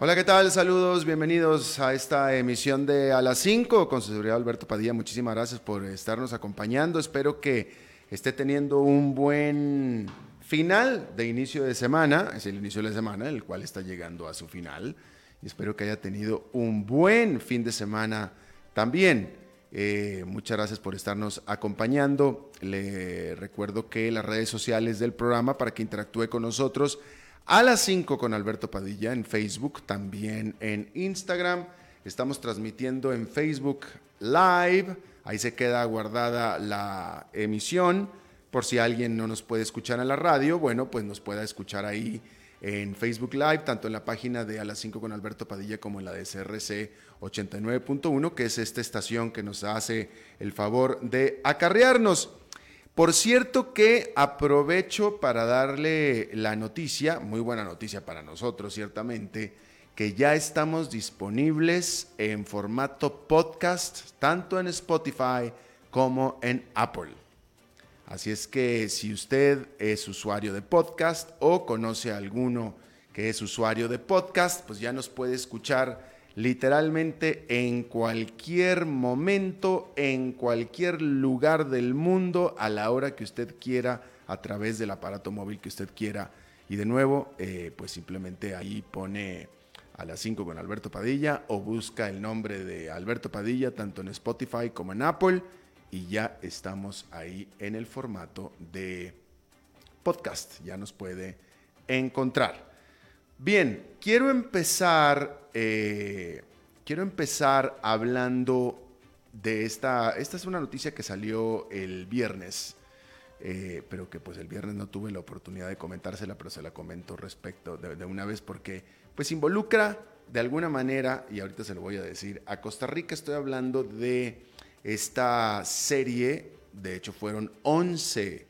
Hola, ¿qué tal? Saludos, bienvenidos a esta emisión de A las 5 con su seguridad Alberto Padilla. Muchísimas gracias por estarnos acompañando. Espero que esté teniendo un buen final de inicio de semana. Es el inicio de la semana, el cual está llegando a su final. Y espero que haya tenido un buen fin de semana también. Eh, muchas gracias por estarnos acompañando. Le recuerdo que las redes sociales del programa para que interactúe con nosotros a las 5 con Alberto Padilla en Facebook, también en Instagram. Estamos transmitiendo en Facebook Live. Ahí se queda guardada la emisión. Por si alguien no nos puede escuchar en la radio, bueno, pues nos pueda escuchar ahí en Facebook Live, tanto en la página de A las 5 con Alberto Padilla como en la de CRC 89.1, que es esta estación que nos hace el favor de acarrearnos. Por cierto que aprovecho para darle la noticia, muy buena noticia para nosotros ciertamente, que ya estamos disponibles en formato podcast, tanto en Spotify como en Apple. Así es que si usted es usuario de podcast o conoce a alguno que es usuario de podcast, pues ya nos puede escuchar literalmente en cualquier momento, en cualquier lugar del mundo, a la hora que usted quiera, a través del aparato móvil que usted quiera. Y de nuevo, eh, pues simplemente ahí pone a las 5 con Alberto Padilla o busca el nombre de Alberto Padilla tanto en Spotify como en Apple y ya estamos ahí en el formato de podcast. Ya nos puede encontrar. Bien, quiero empezar, eh, quiero empezar hablando de esta, esta es una noticia que salió el viernes, eh, pero que pues el viernes no tuve la oportunidad de comentársela, pero se la comento respecto de, una vez porque pues involucra de alguna manera, y ahorita se lo voy a decir, a Costa Rica. Estoy hablando de esta serie, de hecho fueron 11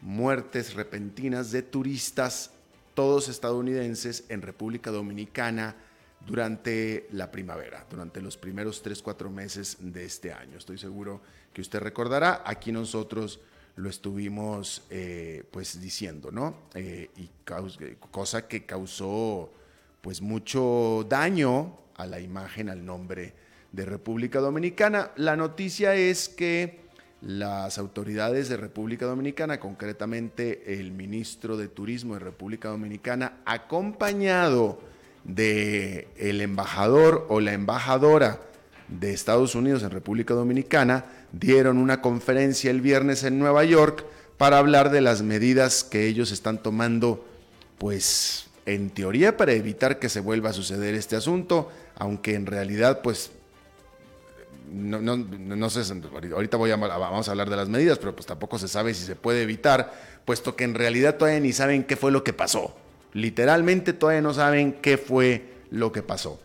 muertes repentinas de turistas todos estadounidenses en República Dominicana durante la primavera, durante los primeros 3, 4 meses de este año. Estoy seguro que usted recordará, aquí nosotros lo estuvimos eh, pues diciendo, ¿no? Eh, y cosa que causó pues mucho daño a la imagen, al nombre de República Dominicana. La noticia es que las autoridades de República Dominicana, concretamente el ministro de Turismo de República Dominicana, acompañado de el embajador o la embajadora de Estados Unidos en República Dominicana, dieron una conferencia el viernes en Nueva York para hablar de las medidas que ellos están tomando, pues en teoría para evitar que se vuelva a suceder este asunto, aunque en realidad pues no, no, no sé, ahorita voy a, vamos a hablar de las medidas, pero pues tampoco se sabe si se puede evitar, puesto que en realidad todavía ni saben qué fue lo que pasó. Literalmente todavía no saben qué fue lo que pasó.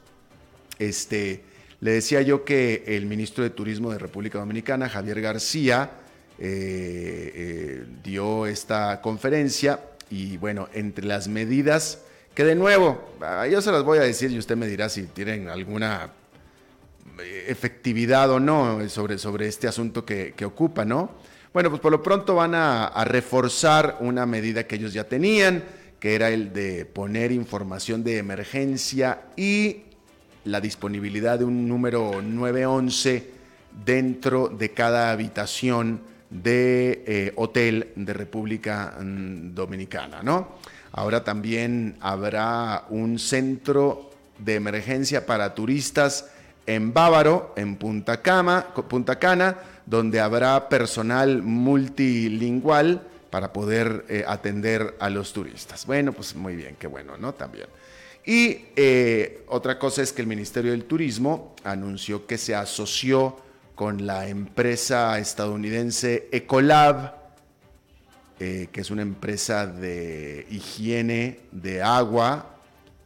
Este, le decía yo que el ministro de Turismo de República Dominicana, Javier García, eh, eh, dio esta conferencia y bueno, entre las medidas que de nuevo, ah, yo se las voy a decir y usted me dirá si tienen alguna efectividad o no sobre, sobre este asunto que, ocupa, ¿no? Bueno, pues por lo pronto van a, reforzar una medida que ellos ya tenían, que era el de poner información de emergencia y la disponibilidad de un número 911 dentro de cada habitación de eh, hotel de República mm, Dominicana, ¿no? Ahora también habrá un centro de emergencia para turistas en Bávaro, en Punta, Cana, donde habrá personal multilingüal para poder eh, atender a los turistas. Bueno, pues muy bien, qué bueno, ¿no? También. Y eh, otra cosa es que el Ministerio del Turismo anunció que se asoció con la empresa estadounidense Ecolab, eh, que es una empresa de higiene de agua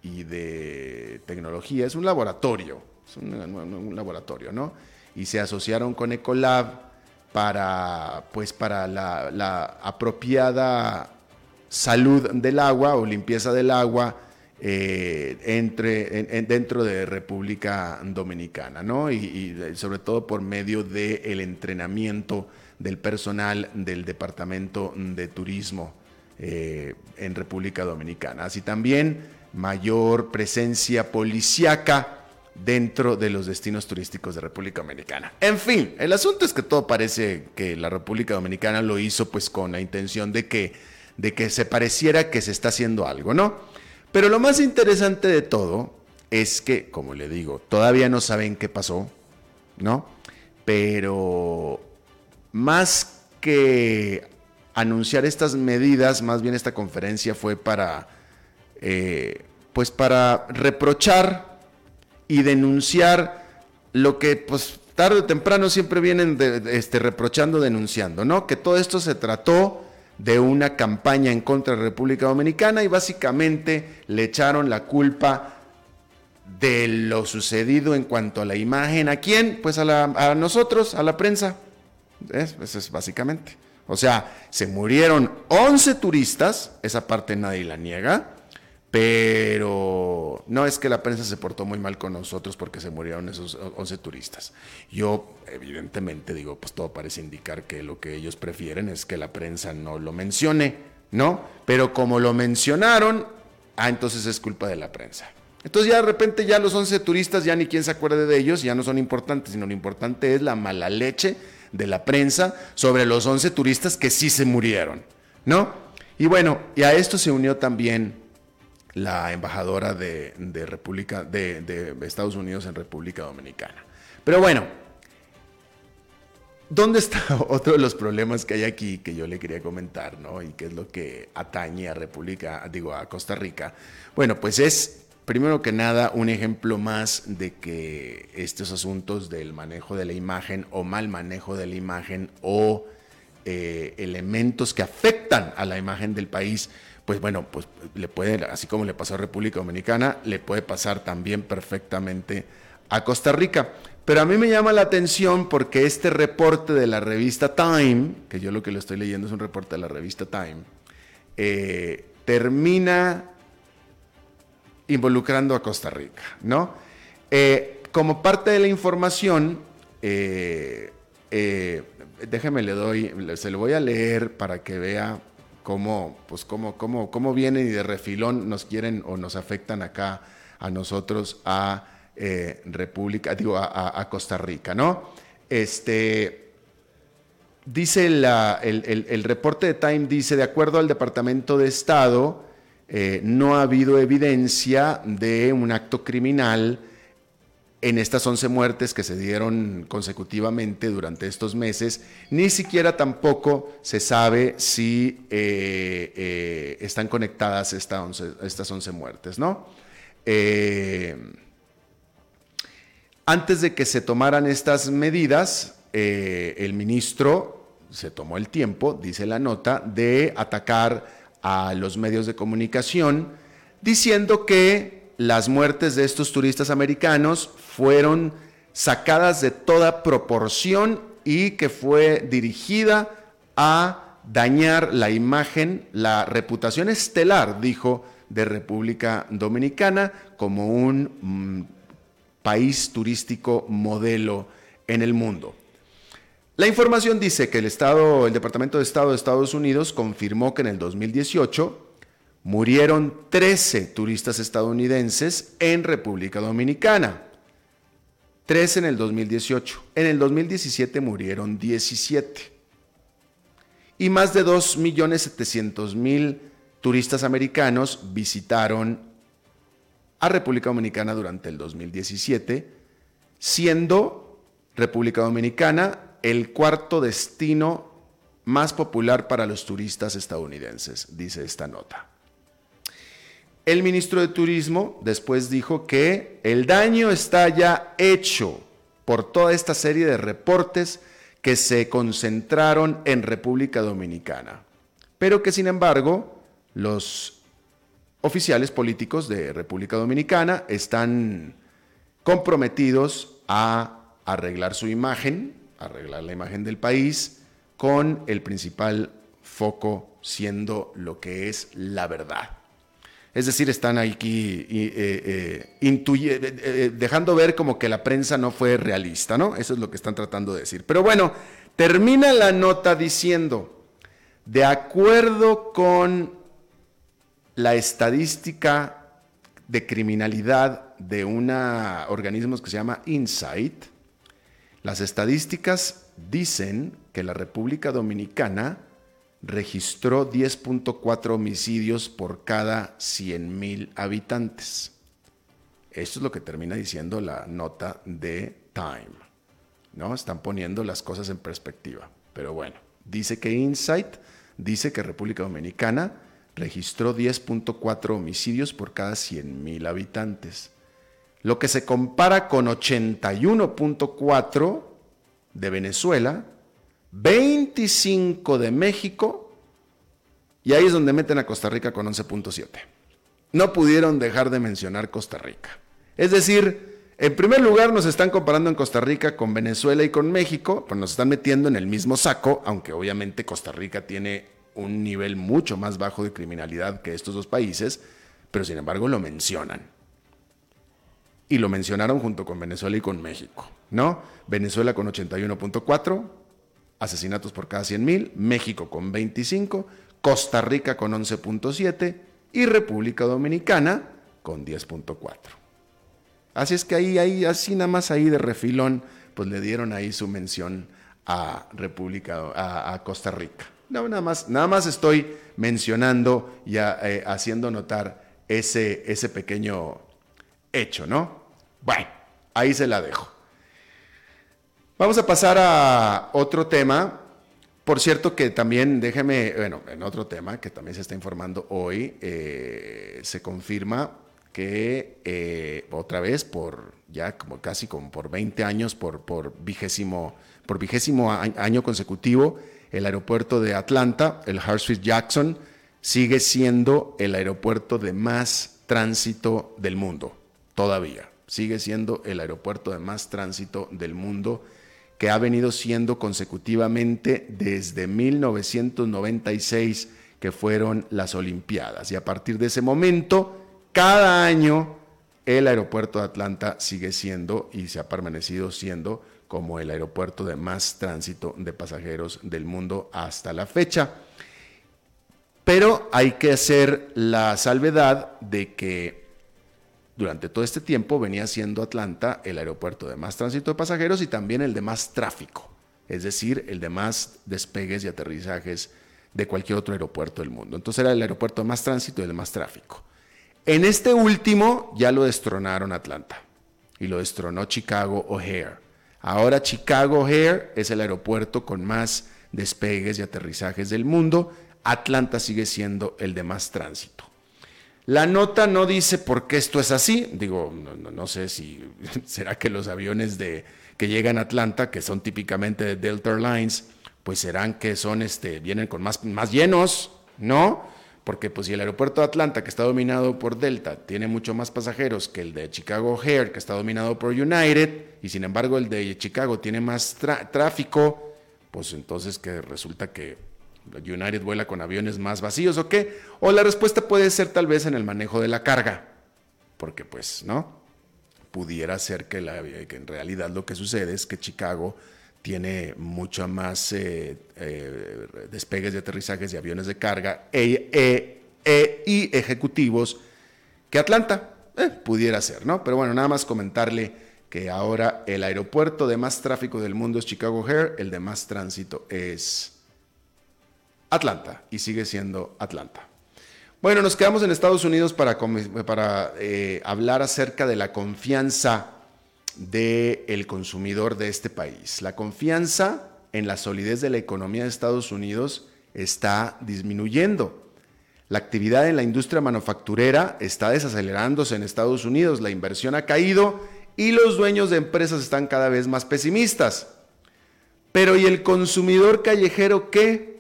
y de tecnología, es un laboratorio es un, laboratorio, ¿no? Y se asociaron con Ecolab para, pues, para la, apropiada salud del agua o limpieza del agua eh, entre, dentro de República Dominicana, ¿no? Y, sobre todo por medio del entrenamiento del personal del Departamento de Turismo eh, en República Dominicana. Así también mayor presencia policíaca dentro de los destinos turísticos de República Dominicana. En fin, el asunto es que todo parece que la República Dominicana lo hizo pues con la intención de que, de que se pareciera que se está haciendo algo, ¿no? Pero lo más interesante de todo es que, como le digo, todavía no saben qué pasó, ¿no? Pero más que anunciar estas medidas, más bien esta conferencia fue para, eh, pues para reprochar y denunciar lo que, pues tarde o temprano siempre vienen este, reprochando, denunciando, ¿no? Que todo esto se trató de una campaña en contra de la República Dominicana y básicamente le echaron la culpa de lo sucedido en cuanto a la imagen. ¿A quién? Pues a, a nosotros, a la prensa. Eso es básicamente. O sea, se murieron 11 turistas, esa parte nadie la niega, pero no es que la prensa se portó muy mal con nosotros porque se murieron esos 11 turistas. Yo, evidentemente, digo, pues todo parece indicar que lo que ellos prefieren es que la prensa no lo mencione, ¿no? Pero como lo mencionaron, ah, entonces es culpa de la prensa. Entonces ya de repente ya los 11 turistas, ya ni quien se acuerde de ellos, ya no son importantes, sino lo importante es la mala leche de la prensa sobre los 11 turistas que sí se murieron, ¿no? Y bueno, y a esto se unió también la embajadora de, República, de, Estados Unidos en República Dominicana. Pero bueno, ¿Dónde está otro de los problemas que hay aquí que yo le quería comentar, ¿no? Y que es lo que atañe a República, digo, a Costa Rica. Bueno, pues es Primero que nada, un ejemplo más de que estos asuntos del manejo de la imagen o mal manejo de la imagen o eh, elementos que afectan a la imagen del país, pues bueno, pues le puede, así como le pasó a República Dominicana, le puede pasar también perfectamente a Costa Rica. Pero a mí me llama la atención porque este reporte de la revista Time, que yo lo que le estoy leyendo es un reporte de la revista Time, eh, termina involucrando a Costa Rica, ¿no? Eh, como parte de la información, eh, déjeme le doy, se lo voy a leer para que vea cómo, pues cómo, cómo, cómo vienen y de refilón nos quieren o nos afectan acá a nosotros a República, digo, a, Costa Rica, ¿no? Este, dice el, el reporte de Time, dice, de acuerdo al Departamento de Estado, eh, no ha habido evidencia de un acto criminal en estas 11 muertes que se dieron consecutivamente durante estos meses, ni siquiera tampoco se sabe si eh, eh, están conectadas estas 11 muertes, ¿no? antes de que se tomaran estas medidas, el ministro se tomó el tiempo, dice la nota, de atacar a los medios de comunicación diciendo que las muertes de estos turistas americanos fueron sacadas de toda proporción y que fue dirigida a dañar la imagen, la reputación estelar, dijo, de República Dominicana como un mm, país turístico modelo en el mundo. La información dice que el Estado, el Departamento de Estado de Estados Unidos confirmó que en el 2018 murieron 13 turistas estadounidenses en República Dominicana. 13 en el 2018. En el 2017 murieron 17. Y más de 2.700.000 turistas americanos visitaron a República Dominicana durante el 2017, siendo República Dominicana el cuarto destino más popular para los turistas estadounidenses, dice esta nota. El ministro de Turismo después dijo que el daño está ya hecho por toda esta serie de reportes que se concentraron en República Dominicana, pero que sin embargo los oficiales políticos de República Dominicana están comprometidos a arreglar su imagen, arreglar la imagen del país, con el principal foco siendo lo que es la verdad. Es decir, están aquí eh, eh, eh, dejando ver como que la prensa no fue realista, ¿no? Eso es lo que están tratando de decir. Pero bueno, termina la nota diciendo, de acuerdo con la estadística de criminalidad de un organismo que se llama Insight, las estadísticas dicen que la República Dominicana registró 10.4 homicidios por cada 100.000 habitantes. Esto es lo que termina diciendo la nota de Time. ¿no? Están poniendo las cosas en perspectiva. Pero bueno, dice que Insight dice que República Dominicana registró 10.4 homicidios por cada 100.000 habitantes, lo que se compara con 81.4 de Venezuela, 25 de México, y ahí es donde meten a Costa Rica con 11.7. No pudieron dejar de mencionar Costa Rica. Es decir, en primer lugar nos están comparando en Costa Rica con Venezuela y con México, pues nos están metiendo en el mismo saco, aunque obviamente Costa Rica tiene un nivel mucho más bajo de criminalidad que estos dos países, pero sin embargo lo mencionan. Y lo mencionaron junto con Venezuela y con México, ¿no? Venezuela con 81.4 asesinatos por cada 100.000, México con 25, Costa Rica con 11.7 y República Dominicana con 10.4. Así es que ahí, ahí, así nada más ahí de refilón, pues le dieron ahí su mención a República, a Costa Rica. No, nada más, nada más estoy mencionando y eh, haciendo notar ese, ese pequeño hecho, ¿no? Bueno, ahí se la dejo. Vamos a pasar a otro tema. Por cierto que también, déjeme, bueno, en otro tema que también se está informando hoy, eh, se confirma que eh, otra vez por ya como casi como por 20 años, por, por vigésimo, por vigésimo año consecutivo, el aeropuerto de Atlanta, el Hartsfield Jackson, sigue siendo el aeropuerto de más tránsito del mundo, todavía. Sigue siendo el aeropuerto de más tránsito del mundo que ha venido siendo consecutivamente desde 1996, que fueron las Olimpiadas. Y a partir de ese momento, cada año, el aeropuerto de Atlanta sigue siendo y se ha permanecido siendo como el aeropuerto de más tránsito de pasajeros del mundo hasta la fecha. Pero hay que hacer la salvedad de que durante todo este tiempo venía siendo Atlanta el aeropuerto de más tránsito de pasajeros y también el de más tráfico, es decir, el de más despegues y aterrizajes de cualquier otro aeropuerto del mundo. Entonces era el aeropuerto de más tránsito y el de más tráfico. En este último ya lo destronaron Atlanta y lo destronó Chicago O'Hare. Ahora Chicago O'Hare es el aeropuerto con más despegues y aterrizajes del mundo. Atlanta sigue siendo el de más tránsito. La nota no dice por qué esto es así. Digo, no, sé si será que los aviones de, que llegan a Atlanta, que son típicamente de Delta Airlines, pues serán que son, este, vienen con más, más llenos, ¿no? porque pues si el aeropuerto de Atlanta, que está dominado por Delta, tiene mucho más pasajeros que el de Chicago O'Hare, que está dominado por United, y sin embargo el de Chicago tiene más tráfico, pues entonces que resulta que United vuela con aviones más vacíos o qué? O la respuesta puede ser tal vez en el manejo de la carga, porque pues, ¿no? Pudiera ser que, la, que en realidad lo que sucede es que Chicago tiene mucho más eh, eh, despegues de aterrizajes de aviones de carga e, e, e, y ejecutivos que Atlanta. Eh, pudiera ser, ¿no? Pero bueno, nada más comentarle que ahora el aeropuerto de más tráfico del mundo es Chicago O'Hare, el de más tránsito es Atlanta y sigue siendo Atlanta. Bueno, nos quedamos en Estados Unidos para, para hablar acerca de la confianza del consumidor de este país. La confianza en la solidez de la economía de Estados Unidos está disminuyendo. La actividad en la industria manufacturera está desacelerándose en Estados Unidos, la inversión ha caído y los dueños de empresas están cada vez más pesimistas. Pero ¿y el consumidor callejero qué?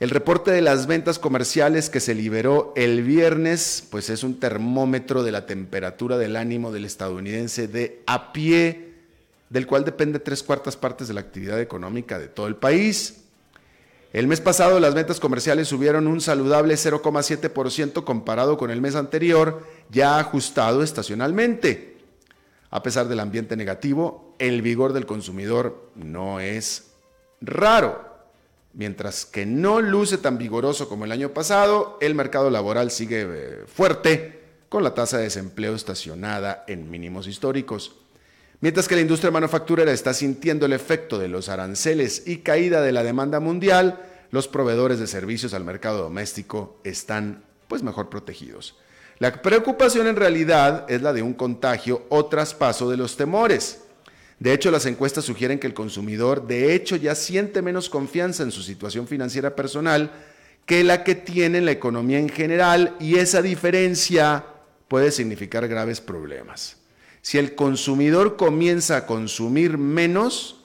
El reporte de las ventas comerciales que se liberó el viernes, pues es un termómetro de la temperatura del ánimo del estadounidense de a pie, del cual depende tres cuartas partes de la actividad económica de todo el país. El mes pasado las ventas comerciales subieron un saludable 0,7% comparado con el mes anterior, ya ajustado estacionalmente. A pesar del ambiente negativo, el vigor del consumidor no es raro. Mientras que no luce tan vigoroso como el año pasado, el mercado laboral sigue eh, fuerte, con la tasa de desempleo estacionada en mínimos históricos. Mientras que la industria manufacturera está sintiendo el efecto de los aranceles y caída de la demanda mundial, los proveedores de servicios al mercado doméstico están pues mejor protegidos. La preocupación en realidad es la de un contagio o traspaso de los temores. De hecho, las encuestas sugieren que el consumidor de hecho ya siente menos confianza en su situación financiera personal que la que tiene en la economía en general y esa diferencia puede significar graves problemas. Si el consumidor comienza a consumir menos,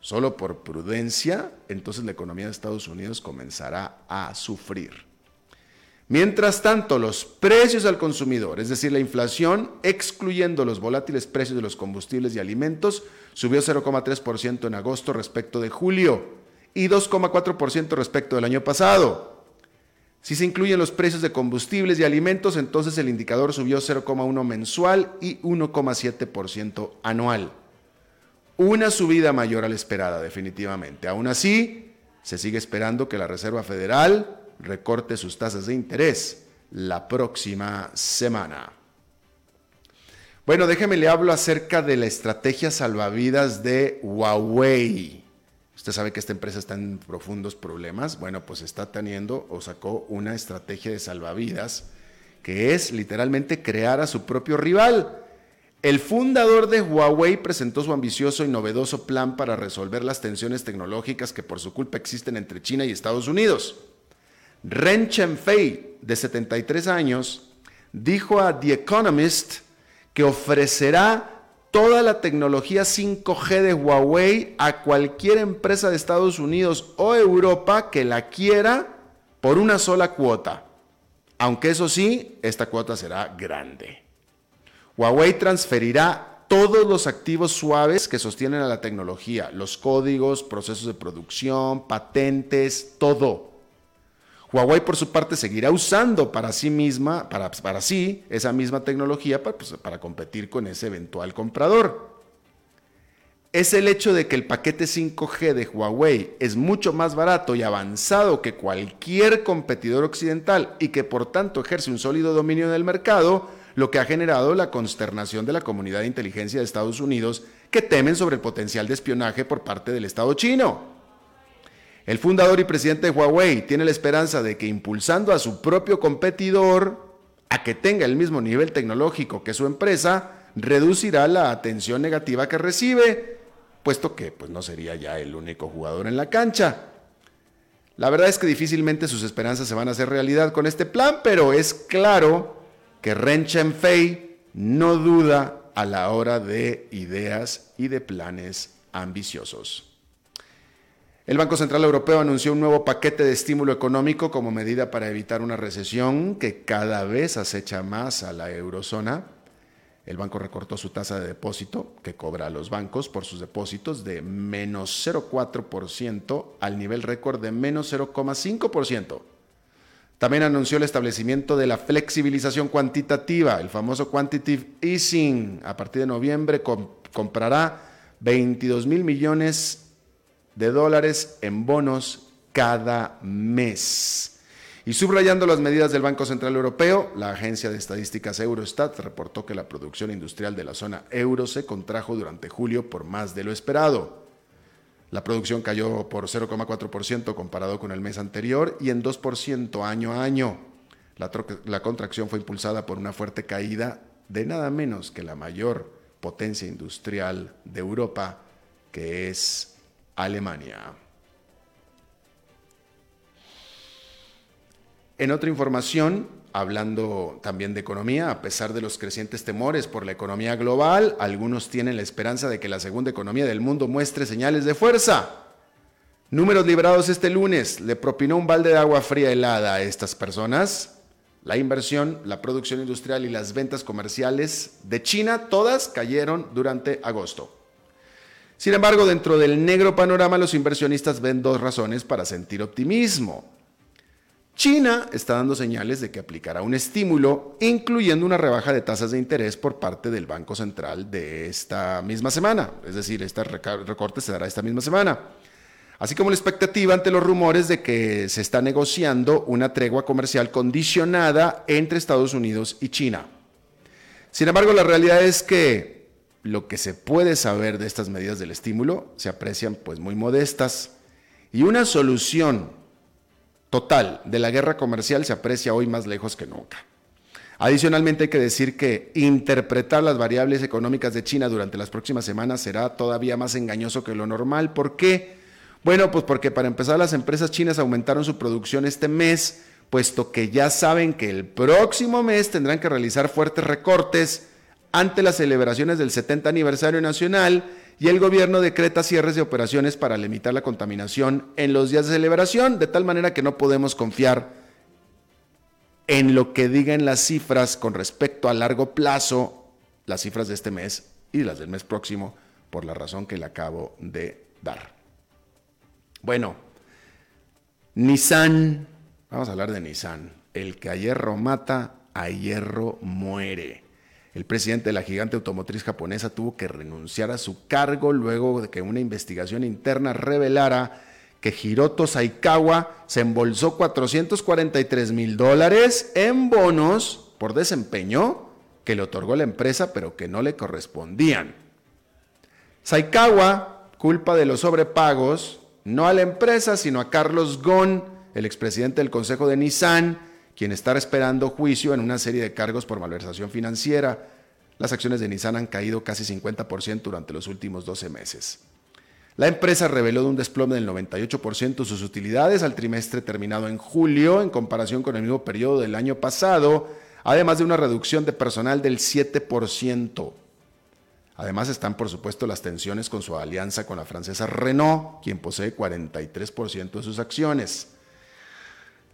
solo por prudencia, entonces la economía de Estados Unidos comenzará a sufrir. Mientras tanto, los precios al consumidor, es decir, la inflación, excluyendo los volátiles precios de los combustibles y alimentos, subió 0,3% en agosto respecto de julio y 2,4% respecto del año pasado. Si se incluyen los precios de combustibles y alimentos, entonces el indicador subió 0,1 mensual y 1,7% anual. Una subida mayor a la esperada, definitivamente. Aún así, se sigue esperando que la Reserva Federal recorte sus tasas de interés la próxima semana. Bueno, déjeme le hablo acerca de la estrategia salvavidas de Huawei. Usted sabe que esta empresa está en profundos problemas. Bueno, pues está teniendo o sacó una estrategia de salvavidas que es literalmente crear a su propio rival. El fundador de Huawei presentó su ambicioso y novedoso plan para resolver las tensiones tecnológicas que por su culpa existen entre China y Estados Unidos. Ren Fei, de 73 años, dijo a The Economist que ofrecerá toda la tecnología 5G de Huawei a cualquier empresa de Estados Unidos o Europa que la quiera por una sola cuota. Aunque eso sí, esta cuota será grande. Huawei transferirá todos los activos suaves que sostienen a la tecnología, los códigos, procesos de producción, patentes, todo Huawei, por su parte, seguirá usando para sí misma, para, para sí, esa misma tecnología para, pues, para competir con ese eventual comprador. Es el hecho de que el paquete 5G de Huawei es mucho más barato y avanzado que cualquier competidor occidental y que por tanto ejerce un sólido dominio del mercado, lo que ha generado la consternación de la comunidad de inteligencia de Estados Unidos que temen sobre el potencial de espionaje por parte del Estado chino. El fundador y presidente de Huawei tiene la esperanza de que impulsando a su propio competidor a que tenga el mismo nivel tecnológico que su empresa, reducirá la atención negativa que recibe, puesto que pues, no sería ya el único jugador en la cancha. La verdad es que difícilmente sus esperanzas se van a hacer realidad con este plan, pero es claro que Ren Fei no duda a la hora de ideas y de planes ambiciosos. El Banco Central Europeo anunció un nuevo paquete de estímulo económico como medida para evitar una recesión que cada vez acecha más a la eurozona. El banco recortó su tasa de depósito que cobra a los bancos por sus depósitos de menos 0,4% al nivel récord de menos 0,5%. También anunció el establecimiento de la flexibilización cuantitativa, el famoso quantitative easing. A partir de noviembre comprará 22 mil millones de dólares en bonos cada mes. Y subrayando las medidas del Banco Central Europeo, la agencia de estadísticas Eurostat reportó que la producción industrial de la zona euro se contrajo durante julio por más de lo esperado. La producción cayó por 0,4% comparado con el mes anterior y en 2% año a año. La, la contracción fue impulsada por una fuerte caída de nada menos que la mayor potencia industrial de Europa, que es Alemania. En otra información, hablando también de economía, a pesar de los crecientes temores por la economía global, algunos tienen la esperanza de que la segunda economía del mundo muestre señales de fuerza. Números liberados este lunes. Le propinó un balde de agua fría helada a estas personas. La inversión, la producción industrial y las ventas comerciales de China, todas cayeron durante agosto. Sin embargo, dentro del negro panorama, los inversionistas ven dos razones para sentir optimismo. China está dando señales de que aplicará un estímulo, incluyendo una rebaja de tasas de interés por parte del Banco Central de esta misma semana. Es decir, este recorte se dará esta misma semana. Así como la expectativa ante los rumores de que se está negociando una tregua comercial condicionada entre Estados Unidos y China. Sin embargo, la realidad es que lo que se puede saber de estas medidas del estímulo se aprecian pues muy modestas y una solución total de la guerra comercial se aprecia hoy más lejos que nunca. Adicionalmente hay que decir que interpretar las variables económicas de China durante las próximas semanas será todavía más engañoso que lo normal. ¿Por qué? Bueno, pues porque para empezar las empresas chinas aumentaron su producción este mes, puesto que ya saben que el próximo mes tendrán que realizar fuertes recortes ante las celebraciones del 70 aniversario nacional y el gobierno decreta cierres de operaciones para limitar la contaminación en los días de celebración, de tal manera que no podemos confiar en lo que digan las cifras con respecto a largo plazo, las cifras de este mes y las del mes próximo, por la razón que le acabo de dar. Bueno, Nissan, vamos a hablar de Nissan, el que a hierro mata, a hierro muere. El presidente de la gigante automotriz japonesa tuvo que renunciar a su cargo luego de que una investigación interna revelara que Hiroto Saikawa se embolsó 443 mil dólares en bonos por desempeño que le otorgó la empresa pero que no le correspondían. Saikawa culpa de los sobrepagos no a la empresa sino a Carlos Gon, el expresidente del Consejo de Nissan, quien está esperando juicio en una serie de cargos por malversación financiera. Las acciones de Nissan han caído casi 50% durante los últimos 12 meses. La empresa reveló de un desplome del 98% sus utilidades al trimestre terminado en julio en comparación con el mismo periodo del año pasado, además de una reducción de personal del 7%. Además están, por supuesto, las tensiones con su alianza con la francesa Renault, quien posee 43% de sus acciones.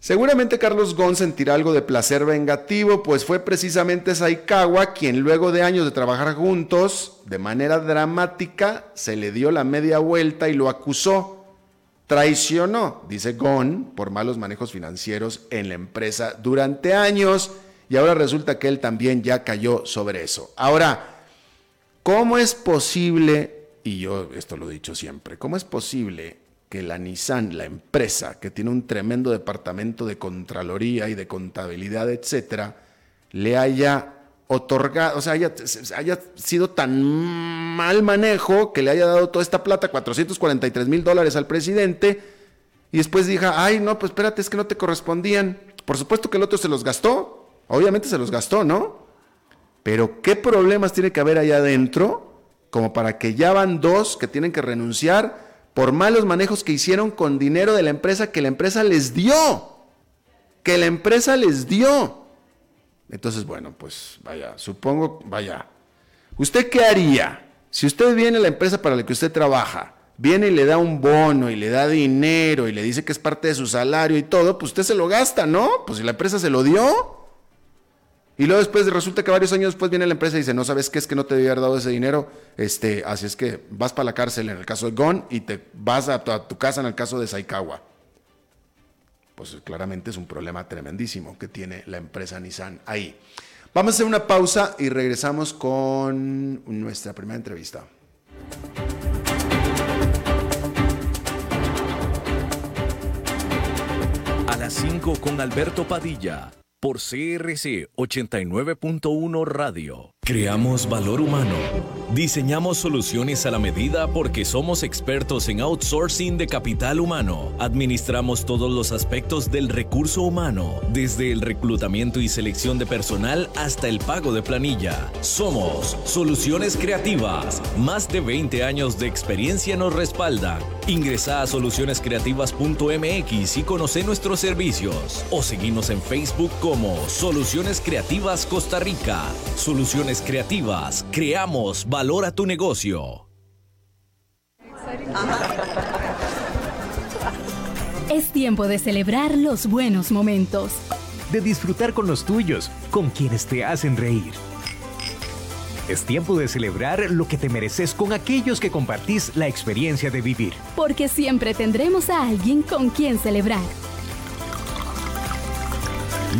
Seguramente Carlos Gon sentirá algo de placer vengativo, pues fue precisamente Saikawa quien luego de años de trabajar juntos, de manera dramática, se le dio la media vuelta y lo acusó. Traicionó, dice Gon, por malos manejos financieros en la empresa durante años y ahora resulta que él también ya cayó sobre eso. Ahora, ¿cómo es posible, y yo esto lo he dicho siempre, cómo es posible que la Nissan, la empresa, que tiene un tremendo departamento de contraloría y de contabilidad, etcétera, le haya otorgado, o sea, haya, sido tan mal manejo que le haya dado toda esta plata, 443 mil dólares al presidente, y después diga, ay, no, pues espérate, es que no te correspondían. Por supuesto que el otro se los gastó, obviamente se los gastó, ¿no? Pero ¿qué problemas tiene que haber allá adentro como para que ya van dos que tienen que renunciar? Por malos manejos que hicieron con dinero de la empresa que la empresa les dio. Que la empresa les dio. Entonces, bueno, pues vaya, supongo, vaya. ¿Usted qué haría? Si usted viene a la empresa para la que usted trabaja, viene y le da un bono y le da dinero y le dice que es parte de su salario y todo, pues usted se lo gasta, ¿no? Pues si la empresa se lo dio. Y luego después resulta que varios años después viene la empresa y dice, no sabes qué es que no te debía haber dado ese dinero, este, así es que vas para la cárcel en el caso de Gon y te vas a tu, casa en el caso de Saikawa. Pues claramente es un problema tremendísimo que tiene la empresa Nissan ahí. Vamos a hacer una pausa y regresamos con nuestra primera entrevista. A las 5 con Alberto Padilla por CRC 89.1 Radio. Creamos valor humano. Diseñamos soluciones a la medida porque somos expertos en outsourcing de capital humano. Administramos todos los aspectos del recurso humano, desde el reclutamiento y selección de personal hasta el pago de planilla. Somos Soluciones Creativas. Más de 20 años de experiencia nos respaldan. Ingresa a solucionescreativas.mx y conoce nuestros servicios. O seguimos en Facebook como Soluciones Creativas Costa Rica. Soluciones creativas, creamos valor a tu negocio. Es tiempo de celebrar los buenos momentos. De disfrutar con los tuyos, con quienes te hacen reír. Es tiempo de celebrar lo que te mereces con aquellos que compartís la experiencia de vivir. Porque siempre tendremos a alguien con quien celebrar.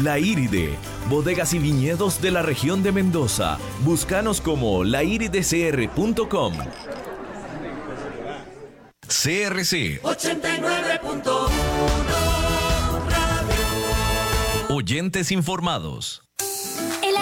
La Iride, bodegas y viñedos de la región de Mendoza. Búscanos como lairidecr.com. CRC 89.1 Oyentes informados.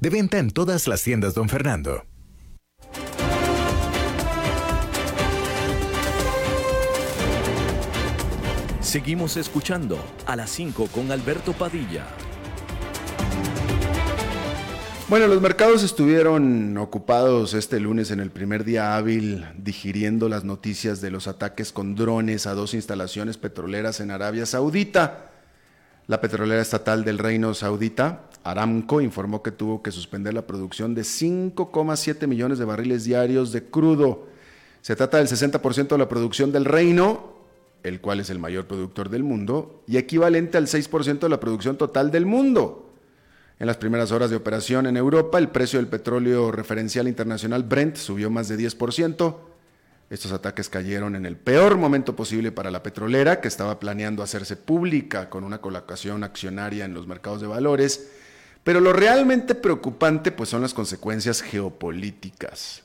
De venta en todas las tiendas, don Fernando. Seguimos escuchando a las 5 con Alberto Padilla. Bueno, los mercados estuvieron ocupados este lunes en el primer día hábil digiriendo las noticias de los ataques con drones a dos instalaciones petroleras en Arabia Saudita. La petrolera estatal del Reino Saudita, Aramco, informó que tuvo que suspender la producción de 5,7 millones de barriles diarios de crudo. Se trata del 60% de la producción del Reino, el cual es el mayor productor del mundo, y equivalente al 6% de la producción total del mundo. En las primeras horas de operación en Europa, el precio del petróleo referencial internacional Brent subió más de 10%, estos ataques cayeron en el peor momento posible para la petrolera, que estaba planeando hacerse pública con una colocación accionaria en los mercados de valores. Pero lo realmente preocupante pues, son las consecuencias geopolíticas.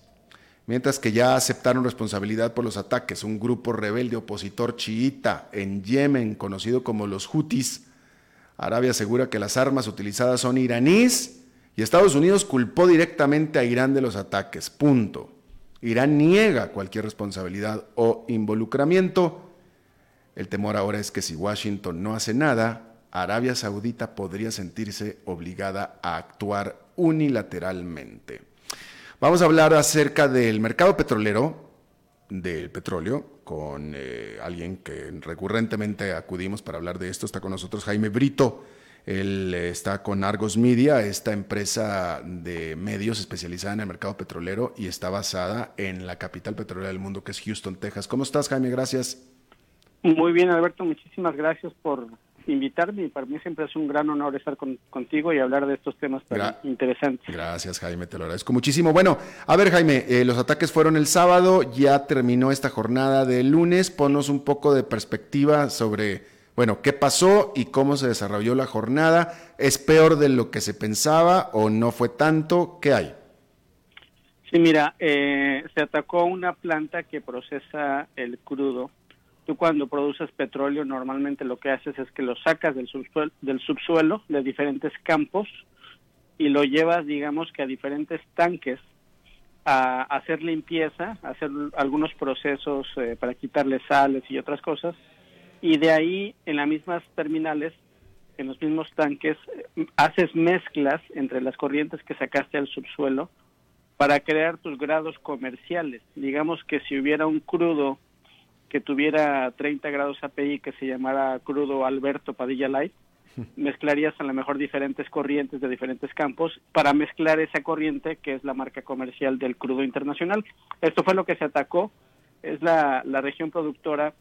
Mientras que ya aceptaron responsabilidad por los ataques un grupo rebelde opositor chiita en Yemen, conocido como los Houthis, Arabia asegura que las armas utilizadas son iraníes y Estados Unidos culpó directamente a Irán de los ataques. Punto. Irán niega cualquier responsabilidad o involucramiento. El temor ahora es que si Washington no hace nada, Arabia Saudita podría sentirse obligada a actuar unilateralmente. Vamos a hablar acerca del mercado petrolero, del petróleo, con eh, alguien que recurrentemente acudimos para hablar de esto. Está con nosotros Jaime Brito él eh, está con Argos Media, esta empresa de medios especializada en el mercado petrolero y está basada en la capital petrolera del mundo, que es Houston, Texas. ¿Cómo estás, Jaime? Gracias. Muy bien, Alberto. Muchísimas gracias por invitarme. Para mí siempre es un gran honor estar contigo y hablar de estos temas tan interesantes. Gracias, Jaime. Te lo agradezco muchísimo. Bueno, a ver, Jaime, eh, los ataques fueron el sábado, ya terminó esta jornada de lunes. Ponos un poco de perspectiva sobre bueno, ¿qué pasó y cómo se desarrolló la jornada? ¿Es peor de lo que se pensaba o no fue tanto? ¿Qué hay? Sí, mira, eh, se atacó una planta que procesa el crudo. Tú cuando produces petróleo normalmente lo que haces es que lo sacas del subsuelo, del subsuelo de diferentes campos y lo llevas, digamos que a diferentes tanques a hacer limpieza, hacer algunos procesos eh, para quitarle sales y otras cosas y de ahí en las mismas terminales, en los mismos tanques, haces mezclas entre las corrientes que sacaste al subsuelo para crear tus grados comerciales. Digamos que si hubiera un crudo que tuviera 30 grados API que se llamara crudo Alberto Padilla Light, mezclarías a lo mejor diferentes corrientes de diferentes campos para mezclar esa corriente que es la marca comercial del crudo internacional. Esto fue lo que se atacó, es la, la región productora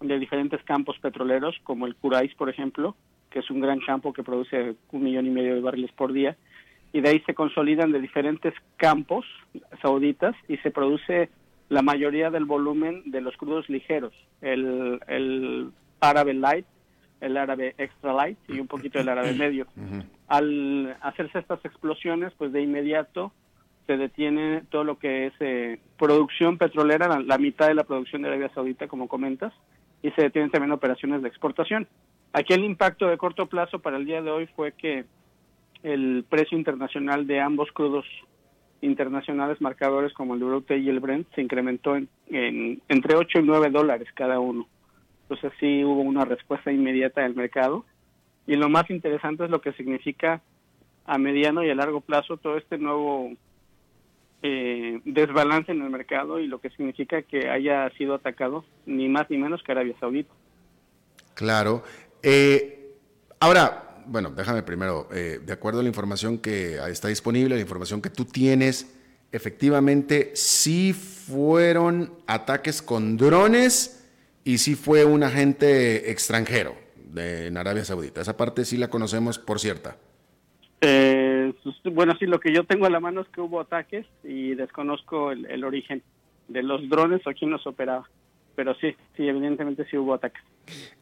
de diferentes campos petroleros, como el Curais, por ejemplo, que es un gran campo que produce un millón y medio de barriles por día, y de ahí se consolidan de diferentes campos sauditas y se produce la mayoría del volumen de los crudos ligeros, el, el árabe light, el árabe extra light y un poquito del árabe medio. Al hacerse estas explosiones, pues de inmediato se detiene todo lo que es eh, producción petrolera, la, mitad de la producción de Arabia Saudita, como comentas, y se detienen también operaciones de exportación. Aquí el impacto de corto plazo para el día de hoy fue que el precio internacional de ambos crudos internacionales marcadores como el Brute y el Brent se incrementó en, entre 8 y 9 dólares cada uno. Entonces sí hubo una respuesta inmediata del mercado. Y lo más interesante es lo que significa a mediano y a largo plazo todo este nuevo eh, desbalance en el mercado y lo que significa que haya sido atacado ni más ni menos que Arabia Saudita. Claro. Eh, ahora, bueno, déjame primero, eh, de acuerdo a la información que está disponible, la información que tú tienes, efectivamente sí fueron ataques con drones y sí fue un agente extranjero de, en Arabia Saudita. Esa parte sí la conocemos por cierta. Eh, pues, bueno, sí, lo que yo tengo a la mano es que hubo ataques y desconozco el, origen de los drones o quién los operaba. Pero sí, sí, evidentemente sí hubo ataques.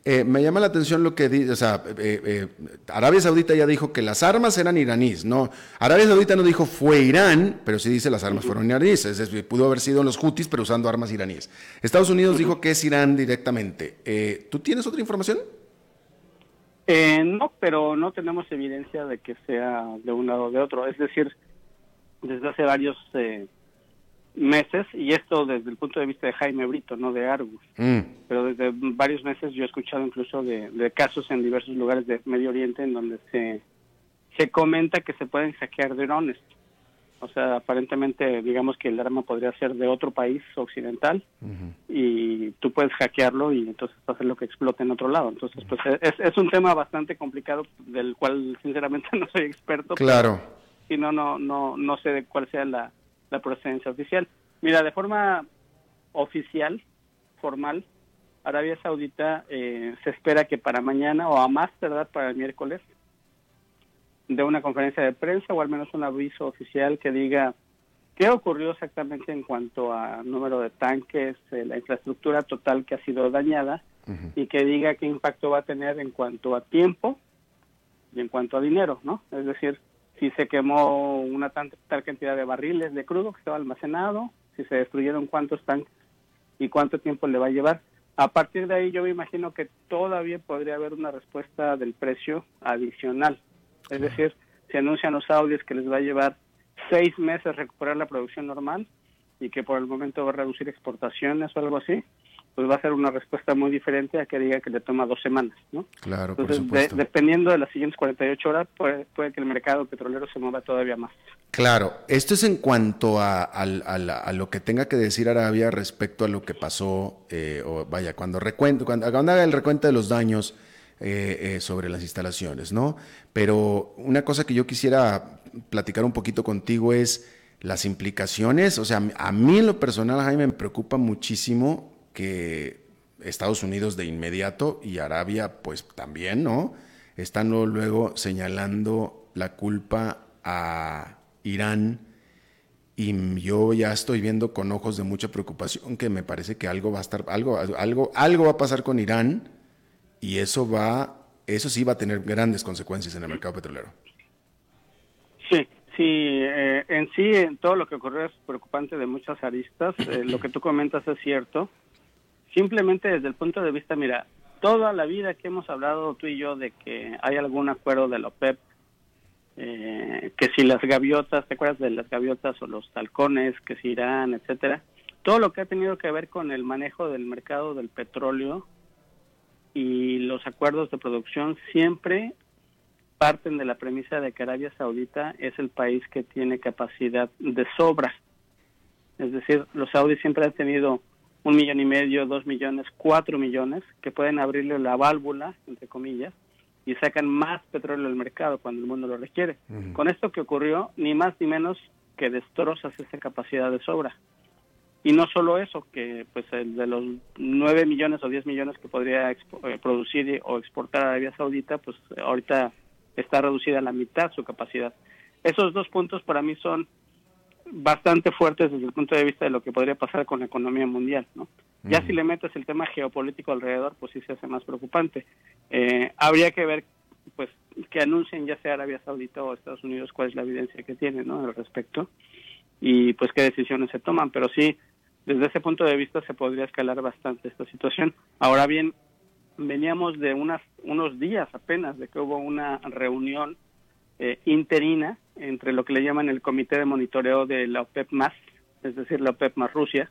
Eh, me llama la atención lo que dice, o sea, eh, Arabia Saudita ya dijo que las armas eran iraníes, ¿no? Arabia Saudita no dijo fue Irán, pero sí dice las armas fueron iraníes, es decir, pudo haber sido los hutis, pero usando armas iraníes. Estados Unidos dijo que es Irán directamente. ¿Tú tienes otra información? Eh, no, pero no tenemos evidencia de que sea de un lado o de otro. Es decir, desde hace varios eh, meses, y esto desde el punto de vista de Jaime Brito, no de Argus, mm. pero desde varios meses yo he escuchado incluso de, casos en diversos lugares de Medio Oriente en donde se, se comenta que se pueden hackear drones. O sea, aparentemente, digamos que el arma podría ser de otro país occidental y tú puedes hackearlo y entonces hacer lo que explote en otro lado. Entonces, pues es, es un tema bastante complicado del cual sinceramente no soy experto. Claro. Y no, no, no, no sé de cuál sea la, la procedencia oficial. Mira, de forma oficial, formal, Arabia Saudita eh, se espera que para mañana o a más tardar para el miércoles de una conferencia de prensa o al menos un aviso oficial que diga qué ocurrió exactamente en cuanto a número de tanques, eh, la infraestructura total que ha sido dañada y que diga qué impacto va a tener en cuanto a tiempo y en cuanto a dinero, ¿no? Es decir, si se quemó una tal, tal cantidad de barriles de crudo que estaba almacenado, si se destruyeron cuántos tanques y cuánto tiempo le va a llevar. A partir de ahí yo me imagino que todavía podría haber una respuesta del precio adicional es decir, se anuncian los audios que les va a llevar seis meses recuperar la producción normal y que por el momento va a reducir exportaciones o algo así, pues va a ser una respuesta muy diferente a que diga que le toma dos semanas, ¿no? Claro, por supuesto. dependiendo de las siguientes 48 horas, puede, puede, que el mercado petrolero se mueva todavía más. Claro, esto es en cuanto a, lo que tenga que decir Arabia respecto a lo que pasó, eh, o vaya, cuando, recuento, cuando haga el recuento de los daños, eh, eh, sobre las instalaciones, ¿no? Pero una cosa que yo quisiera platicar un poquito contigo es las implicaciones, o sea, a mí en lo personal, Jaime, me preocupa muchísimo que Estados Unidos de inmediato y Arabia, pues también, ¿no? Están luego señalando la culpa a Irán y yo ya estoy viendo con ojos de mucha preocupación que me parece que algo va a estar, algo, algo, algo va a pasar con Irán y eso va, eso sí va a tener grandes consecuencias en el mercado petrolero. Sí, sí, eh, en sí en todo lo que ocurrió es preocupante de muchas aristas. Eh, lo que tú comentas es cierto. Simplemente desde el punto de vista, mira, toda la vida que hemos hablado tú y yo de que hay algún acuerdo de la OPEP, eh, que si las gaviotas, ¿te acuerdas de las gaviotas o los halcones, que si Irán, etcétera? Todo lo que ha tenido que ver con el manejo del mercado del petróleo y los acuerdos de producción siempre parten de la premisa de que Arabia Saudita es el país que tiene capacidad de sobra. Es decir, los saudíes siempre han tenido un millón y medio, dos millones, cuatro millones, que pueden abrirle la válvula, entre comillas, y sacan más petróleo al mercado cuando el mundo lo requiere. Con esto que ocurrió, ni más ni menos que destrozas esa capacidad de sobra. Y no solo eso, que pues el de los 9 millones o 10 millones que podría eh, producir o exportar a Arabia Saudita, pues ahorita está reducida a la mitad su capacidad. Esos dos puntos para mí son bastante fuertes desde el punto de vista de lo que podría pasar con la economía mundial, ¿no? Ya si le metes el tema geopolítico alrededor, pues sí se hace más preocupante. Eh, habría que ver, pues, que anuncien ya sea Arabia Saudita o Estados Unidos cuál es la evidencia que tienen, ¿no? Al respecto y pues qué decisiones se toman, pero sí, desde ese punto de vista se podría escalar bastante esta situación. Ahora bien, veníamos de unas, unos días apenas de que hubo una reunión eh, interina entre lo que le llaman el Comité de Monitoreo de la OPEP más, es decir, la OPEP más Rusia,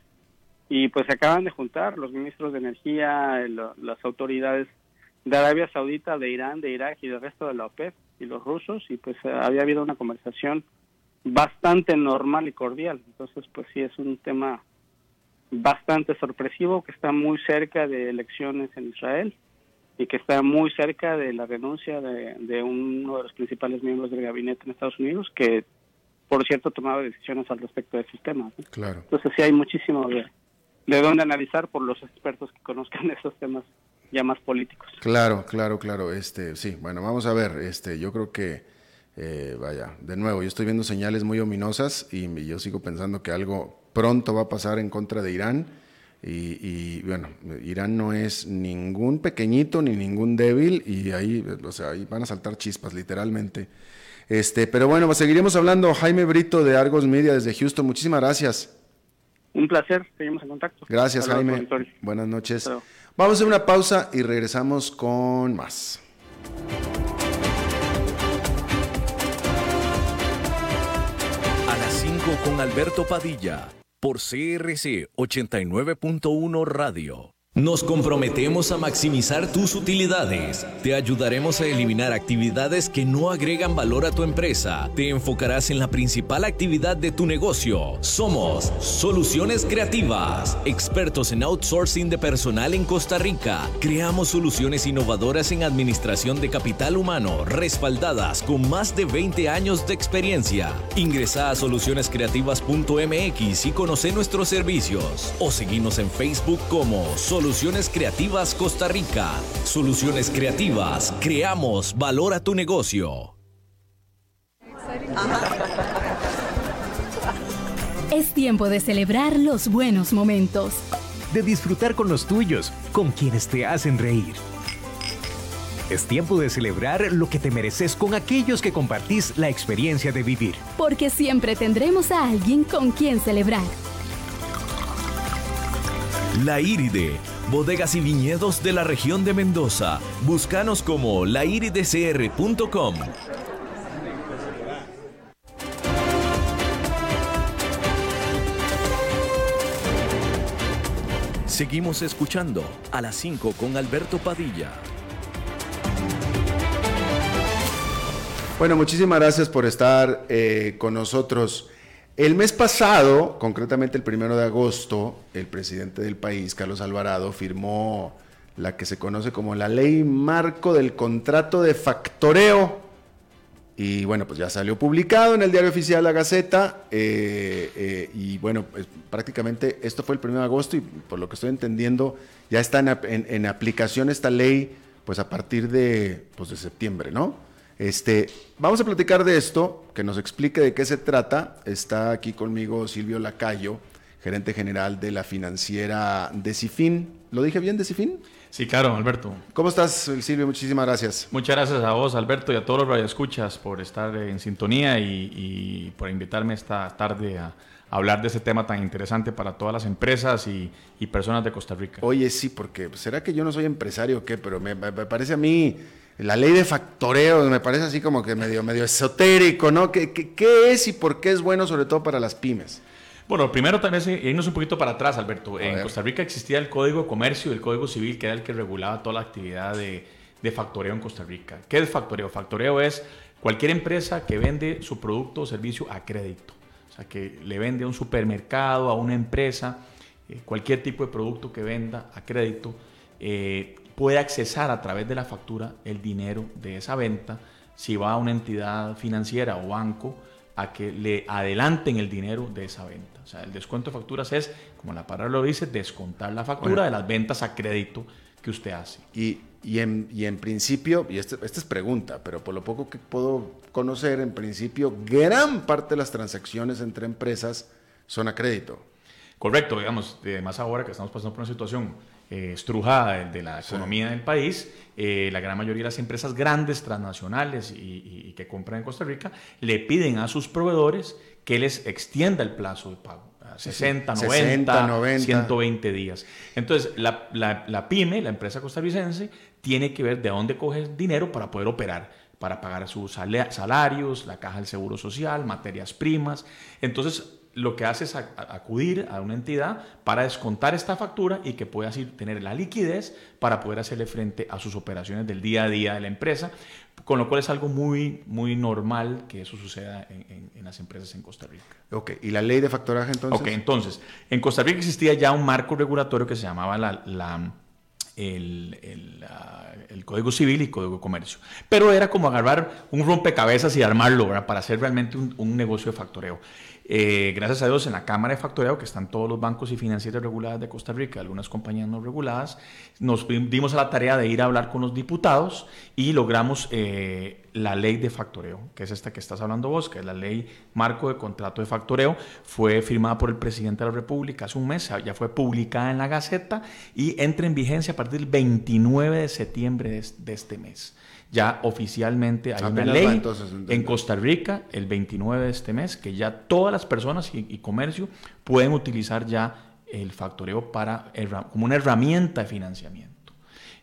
y pues se acaban de juntar los ministros de energía, las autoridades de Arabia Saudita, de Irán, de Irak y del resto de la OPEP y los rusos, y pues había habido una conversación bastante normal y cordial. Entonces, pues sí, es un tema bastante sorpresivo que está muy cerca de elecciones en Israel y que está muy cerca de la renuncia de, uno de los principales miembros del gabinete en Estados Unidos, que por cierto tomaba decisiones al respecto del sistema. Claro. Entonces sí hay muchísimo de, de dónde analizar por los expertos que conozcan esos temas ya más políticos. Claro, claro, claro. Este, sí, bueno, vamos a ver. Este, yo creo que eh, vaya, de nuevo, yo estoy viendo señales muy ominosas y yo sigo pensando que algo pronto va a pasar en contra de Irán. Y, bueno, Irán no es ningún pequeñito ni ningún débil y ahí, o sea, ahí van a saltar chispas, literalmente. Este, pero bueno, pues seguiremos hablando. Jaime Brito de Argos Media desde Houston, muchísimas gracias. Un placer, seguimos en contacto. Gracias, Jaime. Buenas noches. Vamos a hacer una pausa y regresamos con más. con Alberto Padilla por CRC 89.1 Radio. Nos comprometemos a maximizar tus utilidades. Te ayudaremos a eliminar actividades que no agregan valor a tu empresa. Te enfocarás en la principal actividad de tu negocio. Somos Soluciones Creativas, expertos en outsourcing de personal en Costa Rica. Creamos soluciones innovadoras en administración de capital humano, respaldadas con más de 20 años de experiencia. Ingresa a solucionescreativas.mx y conoce nuestros servicios. O seguimos en Facebook como Soluciones Soluciones Creativas Costa Rica. Soluciones Creativas. Creamos valor a tu negocio. Es tiempo de celebrar los buenos momentos. De disfrutar con los tuyos, con quienes te hacen reír. Es tiempo de celebrar lo que te mereces con aquellos que compartís la experiencia de vivir. Porque siempre tendremos a alguien con quien celebrar. La Iride bodegas y viñedos de la región de Mendoza. Búscanos como lairidcr.com. Seguimos escuchando a las 5 con Alberto Padilla. Bueno, muchísimas gracias por estar eh, con nosotros. El mes pasado, concretamente el primero de agosto, el presidente del país, Carlos Alvarado, firmó la que se conoce como la ley marco del contrato de factoreo. Y bueno, pues ya salió publicado en el diario oficial La Gaceta. Eh, eh, y bueno, pues prácticamente esto fue el primero de agosto y por lo que estoy entendiendo ya está en, aplicación esta ley pues a partir de, pues de septiembre, ¿no? Este, vamos a platicar de esto, que nos explique de qué se trata. Está aquí conmigo Silvio Lacayo, gerente general de la financiera Decifin. ¿Lo dije bien, Decifin? Sí, claro, Alberto. ¿Cómo estás, Silvio? Muchísimas gracias. Muchas gracias a vos, Alberto, y a todos los radioescuchas por estar en sintonía y, por invitarme esta tarde a, hablar de ese tema tan interesante para todas las empresas y, personas de Costa Rica. Oye, sí, porque será que yo no soy empresario o qué, pero me parece a mí la ley de factoreo me parece así como que medio, medio esotérico, ¿no? ¿Qué, ¿Qué, es y por qué es bueno sobre todo para las pymes? Bueno, primero tal vez irnos un poquito para atrás, Alberto. en Costa Rica existía el Código de Comercio y el Código Civil, que era el que regulaba toda la actividad de, de factoreo en Costa Rica. ¿Qué es factoreo? Factoreo es cualquier empresa que vende su producto o servicio a crédito. O sea, que le vende a un supermercado, a una empresa, eh, cualquier tipo de producto que venda a crédito. Eh, puede accesar a través de la factura el dinero de esa venta si va a una entidad financiera o banco a que le adelanten el dinero de esa venta. O sea, el descuento de facturas es, como la palabra lo dice, descontar la factura de las ventas a crédito que usted hace. Y, y, en, y en principio, y este, esta es pregunta, pero por lo poco que puedo conocer, en principio, gran parte de las transacciones entre empresas son a crédito. Correcto, digamos, además ahora que estamos pasando por una situación eh, estrujada de, la economía del país, eh, la gran mayoría de las empresas grandes, transnacionales y, que compran en Costa Rica, le piden a sus proveedores que les extienda el plazo de pago. 60, 90, 120 días. Entonces, la, la, pyme, la empresa costarricense, tiene que ver de dónde coge dinero para poder operar, para pagar sus salarios, la caja del seguro social, materias primas. Entonces, lo que hace es acudir a una entidad para descontar esta factura y que pueda así tener la liquidez para poder hacerle frente a sus operaciones del día a día de la empresa, con lo cual es algo muy, muy normal que eso suceda en, las empresas en Costa Rica. Ok, ¿y la ley de factoraje entonces? Ok, entonces, en Costa Rica existía ya un marco regulatorio que se llamaba la, el, el, Código Civil y Código de Comercio. Pero era como agarrar un rompecabezas y armarlo para hacer realmente un, un negocio de factoreo. Eh, gracias a Dios, en la Cámara de Factoreo, que están todos los bancos y financieras reguladas de Costa Rica, algunas compañías no reguladas, nos dimos a la tarea de ir a hablar con los diputados y logramos eh, la ley de factoreo, que es esta que estás hablando vos, que es la ley marco de contrato de factoreo. Fue firmada por el presidente de la República hace un mes, ya fue publicada en la Gaceta y entra en vigencia a partir del 29 de septiembre de este mes ya oficialmente hay una ley en Costa Rica el 29 de este mes que ya todas las personas y, comercio pueden utilizar ya el factoreo para, como una herramienta de financiamiento.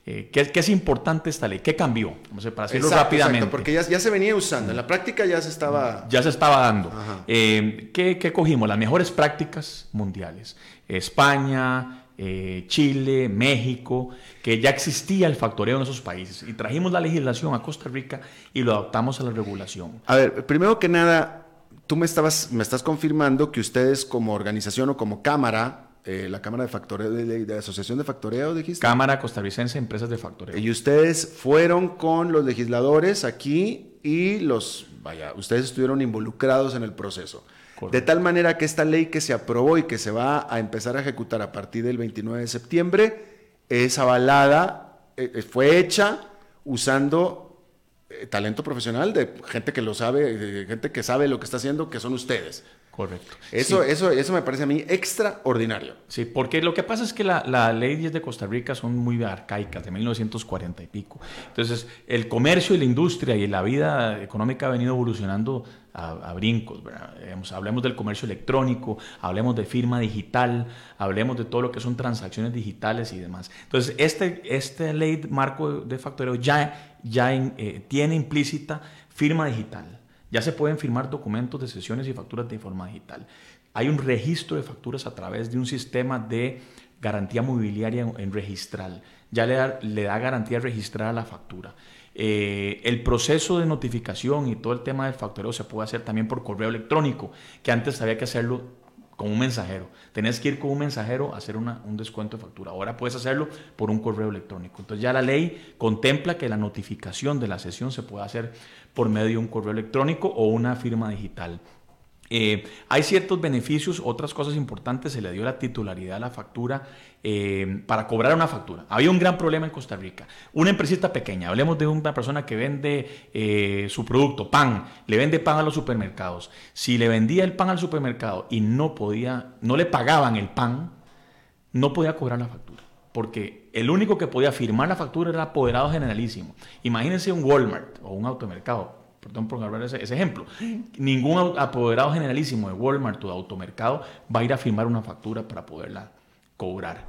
Eh, ¿qué, es importante esta ley? ¿Qué cambió? para hacerlo rápidamente. porque ya, ya, se venía usando, en la práctica ya se estaba... Ya se estaba dando. Eh, ¿qué, ¿Qué cogimos? Las mejores prácticas mundiales. España, eh, Chile, México, que ya existía el factoreo en esos países. Y trajimos la legislación a Costa Rica y lo adaptamos a la regulación. A ver, primero que nada, tú me, estabas, me estás confirmando que ustedes como organización o como cámara, eh, la Cámara de Factoreo, de, Asociación de Factoreo, dijiste. Cámara Costarricense Empresas de Factoreo. Y ustedes fueron con los legisladores aquí y los, vaya, ustedes estuvieron involucrados en el proceso. De tal manera que esta ley que se aprobó y que se va a empezar a ejecutar a partir del 29 de septiembre es avalada, eh, eh, fue hecha usando talento profesional de gente que lo sabe, de gente que sabe lo que está haciendo, que son ustedes. Correcto. Eso, eso, eso me parece a mí extraordinario. Sí, porque lo que pasa es que las la leyes de Costa Rica son muy arcaicas, de 1940 y pico. Entonces, el comercio y la industria y la vida económica ha venido evolucionando a, brincos. hablemos del comercio electrónico, hablemos de firma digital, hablemos de todo lo que son transacciones digitales y demás. Entonces, este, este ley marco de factoreo ya, ya eh, tiene implícita firma digital. Ya se pueden firmar documentos de sesiones y facturas de forma digital. Hay un registro de facturas a través de un sistema de garantía mobiliaria en, registral. Ya le da, garantía registrar a la factura. Eh, el proceso de notificación y todo el tema del factoreo se puede hacer también por correo electrónico, que antes había que hacerlo con un mensajero. Tenés que ir con un mensajero a hacer un descuento de factura. Ahora puedes hacerlo por un correo electrónico. Entonces ya la ley contempla que la notificación de la sesión se puede hacer por medio de un correo electrónico o una firma digital. Eh, hay ciertos beneficios, otras cosas importantes, se le dio la titularidad a la factura eh, para cobrar una factura. Había un gran problema en Costa Rica. Una empresita pequeña, hablemos de una persona que vende eh, su producto, pan, le vende pan a los supermercados. Si le vendía el pan al supermercado y no podía, no le pagaban el pan, no podía cobrar la factura. Porque el único que podía firmar la factura era el apoderado generalísimo. Imagínense un Walmart o un automercado perdón por hablar ese, ese, ejemplo, ningún apoderado generalísimo de Walmart o de automercado va a ir a firmar una factura para poderla cobrar.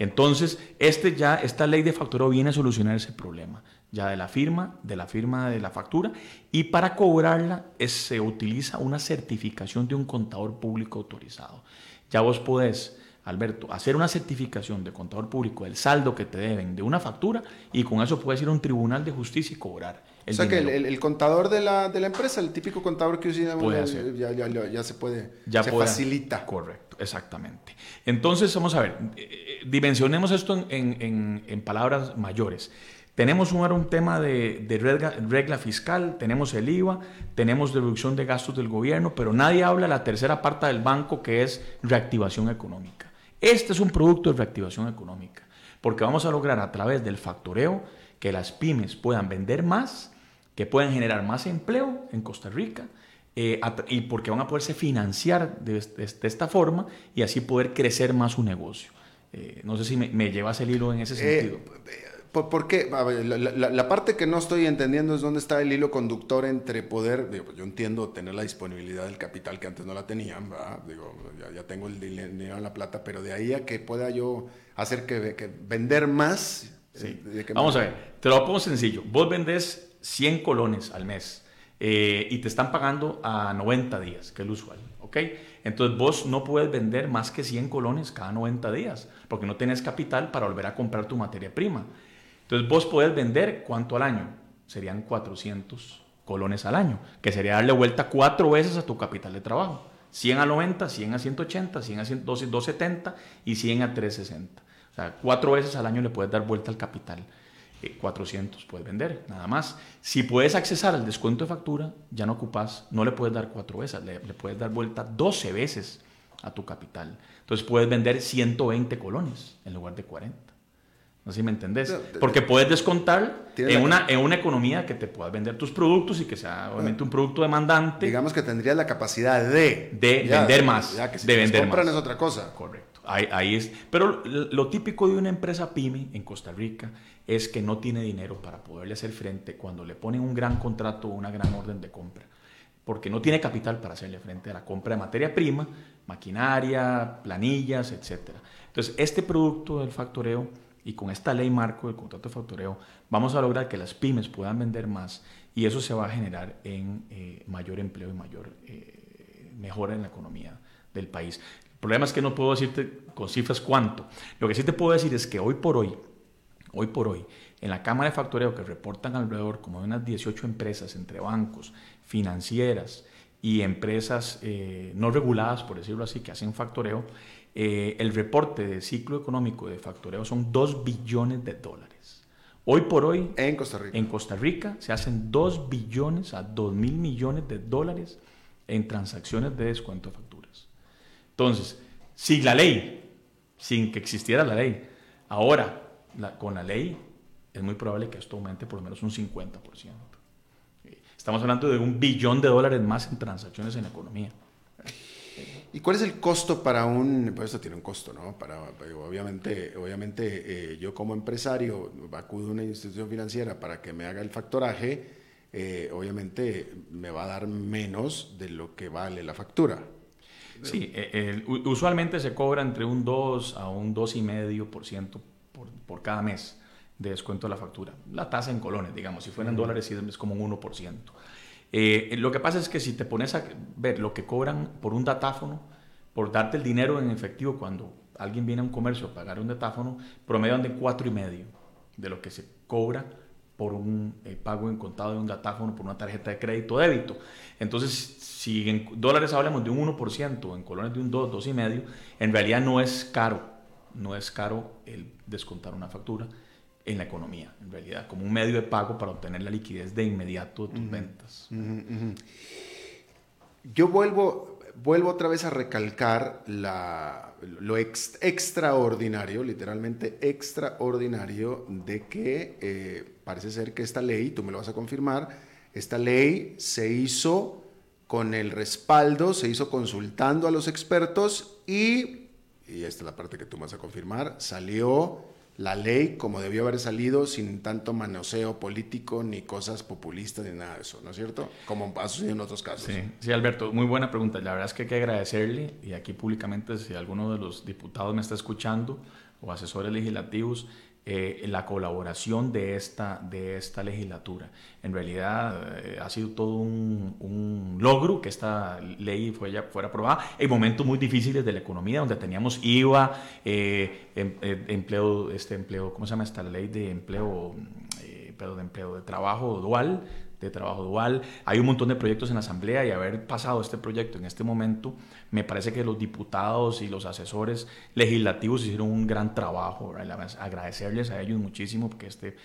Entonces, este ya, esta ley de facturado viene a solucionar ese problema, ya de la firma, de la firma de la factura, y para cobrarla se utiliza una certificación de un contador público autorizado. Ya vos podés Alberto, hacer una certificación de contador público del saldo que te deben de una factura y con eso puedes ir a un tribunal de justicia y cobrar o sea que el, contador de la, de la, empresa, el típico contador que usamos, ya, ya, ya, se puede, ya se facilita. Correcto, exactamente. Entonces, vamos a ver, eh, eh, dimensionemos esto en, en, en palabras mayores. Tenemos un, un tema de, de regla, regla, fiscal, tenemos el IVA, tenemos deducción de gastos del gobierno, pero nadie habla de la tercera parte del banco que es reactivación económica. Este es un producto de reactivación económica porque vamos a lograr a través del factoreo que las pymes puedan vender más, que puedan generar más empleo en Costa Rica, eh, y porque van a poderse financiar de, esta forma y así poder crecer más su negocio. Eh, no sé si me, me, llevas el hilo en ese eh, sentido. ¿Por, qué? la, parte que no estoy entendiendo es dónde está el hilo conductor entre poder, pues yo entiendo tener la disponibilidad del capital que antes no la tenían, digo, ya, tengo el dinero en la plata, pero de ahí a que pueda yo hacer que, vender más. Vamos a ver, te lo pongo sencillo. Vos vendés 100 colones al mes eh, y te están pagando a 90 días, que es lo usual, ¿ok? Entonces vos no puedes vender más que 100 colones cada 90 días, porque no tienes capital para volver a comprar tu materia prima. Entonces vos podés vender cuánto al año? Serían 400 colones al año, que sería darle vuelta cuatro veces a tu capital de trabajo. 100 a 90, 100 a 180, 100 a 270 y 100 a 360. O sea, cuatro veces al año le puedes dar vuelta al capital. 400 eh, puedes vender, nada más. Si puedes accesar al descuento de factura, ya no ocupas, no le puedes dar cuatro veces, le, le puedes dar vuelta 12 veces a tu capital. Entonces puedes vender 120 colones en lugar de 40. No sé si me entendés. Porque puedes descontar en una, en una economía que te puedas vender tus productos y que sea obviamente un producto demandante. Digamos que tendrías la capacidad de... De vender más. Ya, que si de vender compran es otra cosa. Correcto. Ahí, es. Pero lo típico de una empresa pyme en Costa Rica es que no tiene dinero para poderle hacer frente cuando le ponen un gran contrato o una gran orden de compra. Porque no tiene capital para hacerle frente a la compra de materia prima, maquinaria, planillas, etc. Entonces, este producto del factoreo y con esta ley marco del contrato de factoreo vamos a lograr que las pymes puedan vender más y eso se va a generar en eh, mayor empleo y mayor eh, mejora en la economía del país. El problema es que no puedo decirte con cifras cuánto. Lo que sí te puedo decir es que hoy por hoy, hoy por hoy, en la Cámara de Factoreo que reportan alrededor como de unas 18 empresas entre bancos, financieras y empresas eh, no reguladas, por decirlo así, que hacen factoreo, eh, el reporte de ciclo económico de factoreo son 2 billones de dólares. Hoy por hoy, en Costa Rica, en Costa Rica se hacen 2 billones a 2 mil millones de dólares en transacciones de descuento de facturas. Entonces, sin la ley, sin que existiera la ley, ahora con la ley es muy probable que esto aumente por lo menos un 50%. Estamos hablando de un billón de dólares más en transacciones en la economía. ¿Y cuál es el costo para un, pues esto tiene un costo, ¿no? Para, obviamente, obviamente eh, yo como empresario acudo a una institución financiera para que me haga el factoraje, eh, obviamente me va a dar menos de lo que vale la factura. Sí, eh, usualmente se cobra entre un 2 a un 2,5% por, por cada mes de descuento de la factura. La tasa en colones, digamos, si fueran dólares es como un 1%. Eh, lo que pasa es que si te pones a ver lo que cobran por un datáfono, por darte el dinero en efectivo cuando alguien viene a un comercio a pagar un datáfono, promedian de cuatro y medio de lo que se cobra por un eh, pago en contado de un datáfono por una tarjeta de crédito o débito. Entonces, si en dólares hablamos de un 1%, en colones de un 2, 2 y medio, en realidad no es caro, no es caro el descontar una factura en la economía, en realidad, como un medio de pago para obtener la liquidez de inmediato de tus ventas. Yo vuelvo, vuelvo otra vez a recalcar la, lo extraordinario, literalmente extraordinario, de que eh, parece ser que esta ley, tú me lo vas a confirmar, esta ley se hizo con el respaldo, se hizo consultando a los expertos y, y esta es la parte que tú vas a confirmar, salió la ley como debió haber salido sin tanto manoseo político ni cosas populistas ni nada de eso, ¿no es cierto? Como ha sucedido en otros casos. Sí, sí, Alberto, muy buena pregunta. La verdad es que hay que agradecerle y aquí públicamente si alguno de los diputados me está escuchando o asesores legislativos, eh, la colaboración de esta, de esta legislatura. En realidad eh, ha sido todo un, logro que esta ley fue ya, fuera aprobada en momentos muy difíciles de la economía, donde teníamos IVA, eh, em, empleo, este empleo, ¿cómo se llama esta ley de empleo? de empleo de trabajo dual, de trabajo dual. Hay un montón de proyectos en la Asamblea y haber pasado este proyecto en este momento, me parece que los diputados y los asesores legislativos hicieron un gran trabajo. Agradecerles a ellos muchísimo porque este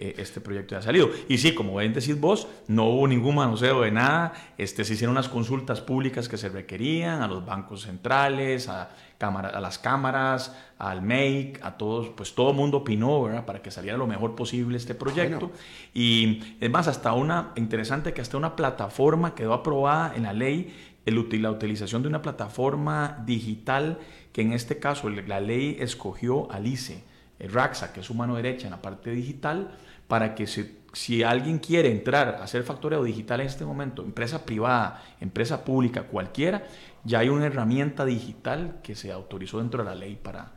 eh, este proyecto ya ha salido. Y sí, como bien decís vos, no hubo ningún manoseo de nada, este, se hicieron unas consultas públicas que se requerían a los bancos centrales, a, cámara, a las cámaras, al MEIC, a todos, pues todo el mundo opinó, ¿verdad? Para que saliera lo mejor posible este proyecto. Y es más, hasta una, interesante que hasta una plataforma quedó aprobada en la ley, el, la utilización de una plataforma digital que en este caso la ley escogió al ICE, RAXA, que es su mano derecha en la parte digital, para que si alguien quiere entrar a hacer factoreo digital en este momento, empresa privada, empresa pública, cualquiera, ya hay una herramienta digital que se autorizó dentro de la ley para,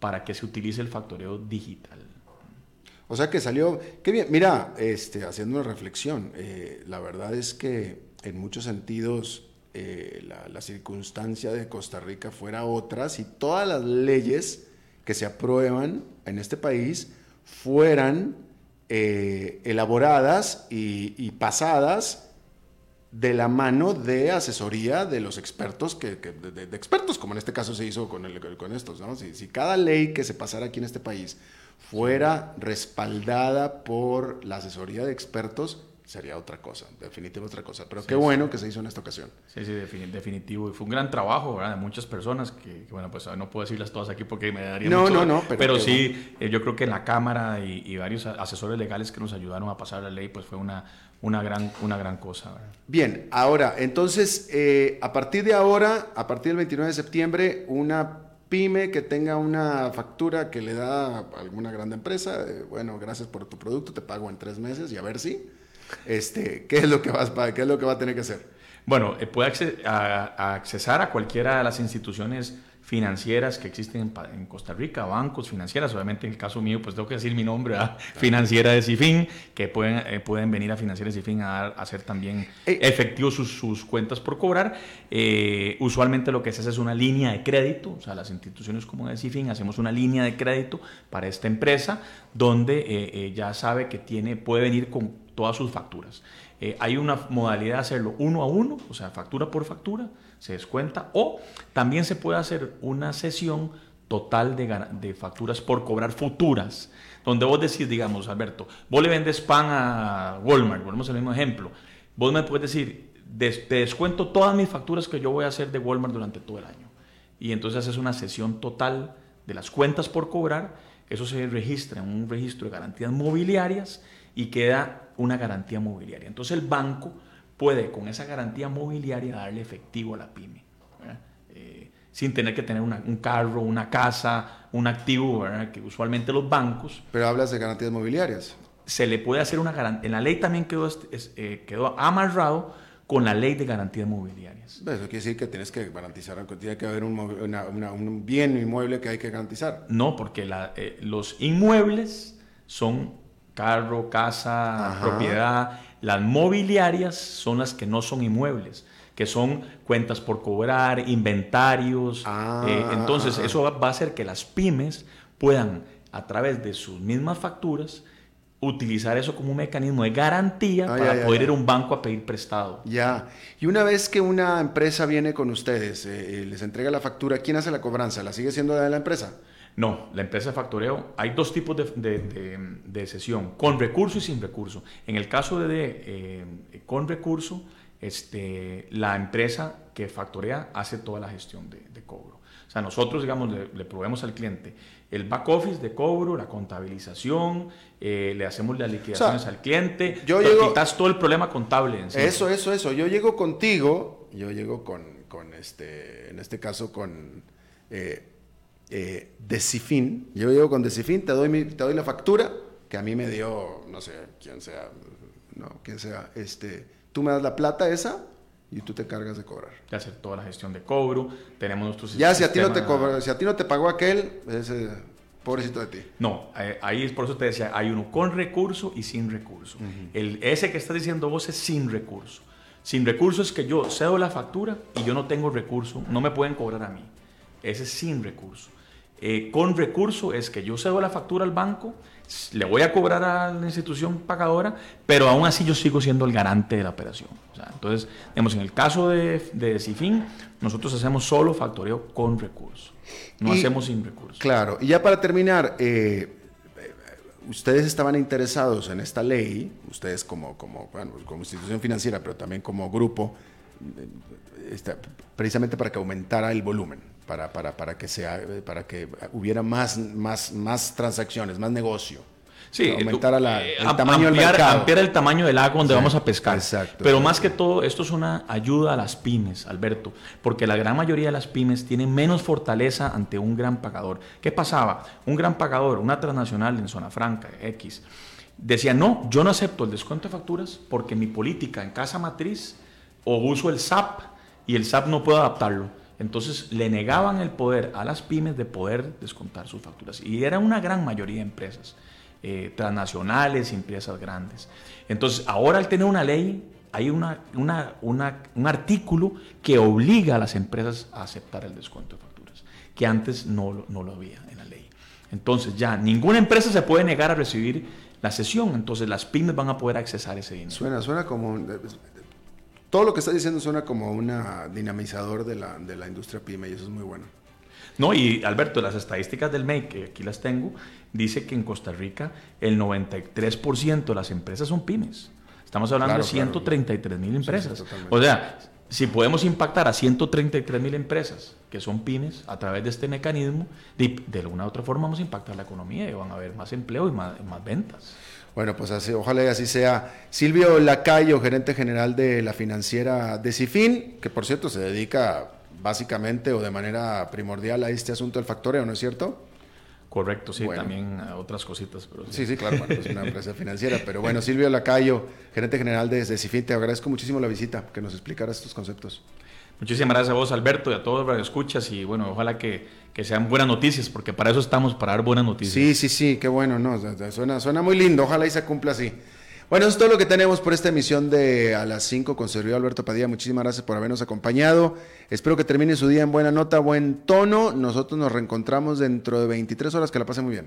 para que se utilice el factoreo digital. O sea que salió, qué bien, mira, este, haciendo una reflexión, eh, la verdad es que en muchos sentidos eh, la, circunstancia de Costa Rica fuera otra si todas las leyes que se aprueban en este país fueran eh, elaboradas y, pasadas de la mano de asesoría de los expertos, que, de, expertos, como en este caso se hizo con, con estos. si, cada ley que se pasara aquí en este país fuera respaldada por la asesoría de expertos, sería otra cosa, definitivamente otra cosa. Pero qué bueno que se hizo en esta ocasión. Sí, sí, definitivo. Y fue un gran trabajo ¿verdad? de muchas personas que, bueno, pues no puedo decirlas todas aquí porque me daría no, mucho. No, no, pero, pero sí, eh, yo creo que en la Cámara y, varios asesores legales que nos ayudaron a pasar la ley, pues fue una, una, gran, una gran cosa. Bien, ahora, entonces, eh, a partir de ahora, a partir del 29 de septiembre, una pyme que tenga una factura que le da a alguna gran empresa, eh, bueno, gracias por tu producto, te pago en tres meses y a ver si este, ¿qué, es lo que vas, ¿qué es lo que va a tener que hacer? Bueno, eh, puede accesar a cualquiera de las instituciones financieras que existen en, Costa Rica, bancos financieras, obviamente en el caso mío, pues tengo que decir mi nombre, financiera de Cifin, que pueden, eh, pueden venir a financiera de Cifin a, hacer también eh, efectivos sus, cuentas por cobrar. usualmente lo que se hace es una línea de crédito, o sea, las instituciones como de Cifin hacemos una línea de crédito para esta empresa, donde ya sabe que tiene, puede venir con todas sus facturas. Eh, hay una modalidad de hacerlo uno a uno, o sea, factura por factura, se descuenta, o también se puede hacer una sesión total de, de facturas por cobrar futuras, donde vos decís, digamos, Alberto, vos le vendes pan a Walmart, volvemos al mismo ejemplo, vos me puedes decir, te descuento todas mis facturas que yo voy a hacer de Walmart durante todo el año. Y entonces haces una sesión total de las cuentas por cobrar, eso se registra en un registro de garantías mobiliarias y queda una garantía mobiliaria. Entonces el banco puede con esa garantía mobiliaria darle efectivo a la pyme, eh, sin tener que tener un carro, una casa, un activo, que usualmente los bancos... Pero hablas de garantías mobiliarias. Se le puede hacer una garantía. En la ley también quedó, eh, quedó amarrado con la ley de garantías mobiliarias. Eso quiere decir que tienes que garantizar, tiene que haber un, un bien inmueble que hay que garantizar. No, porque la, eh, los inmuebles son carro, casa, propiedad. Las mobiliarias son las que no son inmuebles, que son cuentas por cobrar, inventarios. Ah, eh, entonces, eso va a hacer que las pymes puedan, a través de sus mismas facturas, utilizar eso como un mecanismo de garantía para poder ir a un banco a pedir prestado. Ya. Y una vez que una empresa viene con ustedes, eh, eh, les entrega la factura, ¿quién hace la cobranza? ¿La sigue siendo de la empresa? No, la empresa de factoreo, hay dos tipos de, sesión, con recurso y sin recurso. En el caso de, eh, con recurso, este, la empresa que factorea hace toda la gestión de, cobro. O sea, nosotros, digamos, le, proveemos al cliente el back office de cobro, la contabilización, eh, le hacemos las liquidaciones al cliente, yo llego, quitas todo el problema contable. En Eso, eso, eso. Yo llego contigo, yo llego con, con este, en este caso con... Eh, eh, Decifin. Yo llego con Decifin, te doy, te doy la factura que a mí me dio, no sé, quién sea, no, quién sea, este, tú me das la plata esa y tú te cargas de cobrar. De hacer toda la gestión de cobro, tenemos nuestros Ya, si a, ti no te si a ti no te pagó aquel, ese pobrecito de ti. No, ahí es por eso te decía, hay uno con recurso y sin recurso. El, ese que estás diciendo vos es sin recurso. Sin recurso es que yo cedo la factura y yo no tengo recurso, no me pueden cobrar a mí. Ese es sin recurso. Eh, con recurso es que yo cedo la factura al banco, le voy a cobrar a la institución pagadora, pero aún así yo sigo siendo el garante de la operación. entonces, digamos, en el caso de, de Cifin, nosotros hacemos solo factoreo con recurso, no hacemos sin recurso. Claro, y ya para terminar, eh, ustedes estaban interesados en esta ley, ustedes como, como, como institución financiera, pero también como grupo, eh, precisamente para que aumentara el volumen, para, para, para, que, sea, para que hubiera más, más, más transacciones, más negocio. Sí, aumentar eh, el tamaño ampliar, del ampliar el tamaño del lago donde vamos a pescar. Exacto. Pero más que todo, esto es una ayuda a las pymes, Alberto, porque la gran mayoría de las pymes tienen menos fortaleza ante un gran pagador. ¿Qué pasaba? Un gran pagador, una transnacional en zona franca, X, decía, no, yo no acepto el descuento de facturas porque mi política en casa matriz o uso el SAP y el SAP no puedo adaptarlo. Entonces le negaban el poder a las pymes de poder descontar sus facturas. Y era una gran mayoría de empresas. Eh, transnacionales, empresas grandes. Entonces, ahora al tener una ley, hay una, un artículo que obliga a las empresas a aceptar el descuento de facturas, que antes no, no lo había en la ley. Entonces, ya ninguna empresa se puede negar a recibir la sesión, entonces las pymes van a poder accesar ese dinero. Suena, suena como... Todo lo que está diciendo suena como un dinamizador de la, de la industria pyme y eso es muy bueno. No, y Alberto, las estadísticas del MEI, que aquí las tengo, dice que en Costa Rica el 93% de las empresas son pymes. Estamos hablando de 133 mil empresas. o sea, si podemos impactar a 133 mil empresas que son pymes a través de este mecanismo, de, alguna u otra forma vamos a impactar la economía y van a haber más empleo y más, ventas. Bueno, pues así, ojalá y así sea. Silvio Lacayo, gerente general de la financiera de Cifin, que por cierto se dedica básicamente o de manera primordial a este asunto del factoreo, ¿no es cierto? Correcto, sí, también a otras cositas. Pero sí. sí, claro, es una empresa financiera. Pero bueno, Silvio Lacayo, gerente general de, de Cifin, te agradezco muchísimo la visita, que nos explicaras estos conceptos. Muchísimas gracias a vos, Alberto, y a todos los que escuchas. Y bueno, ojalá que, que, sean buenas noticias, porque para eso estamos, para dar buenas noticias. Sí, sí, sí, qué bueno, ¿no? Suena, suena muy lindo, ojalá y se cumpla así. Bueno, eso es todo lo que tenemos por esta emisión de A las 5 con Sergio Alberto Padilla. Muchísimas gracias por habernos acompañado. Espero que termine su día en buena nota, buen tono. Nosotros nos reencontramos dentro de 23 horas. Que la pasen muy bien.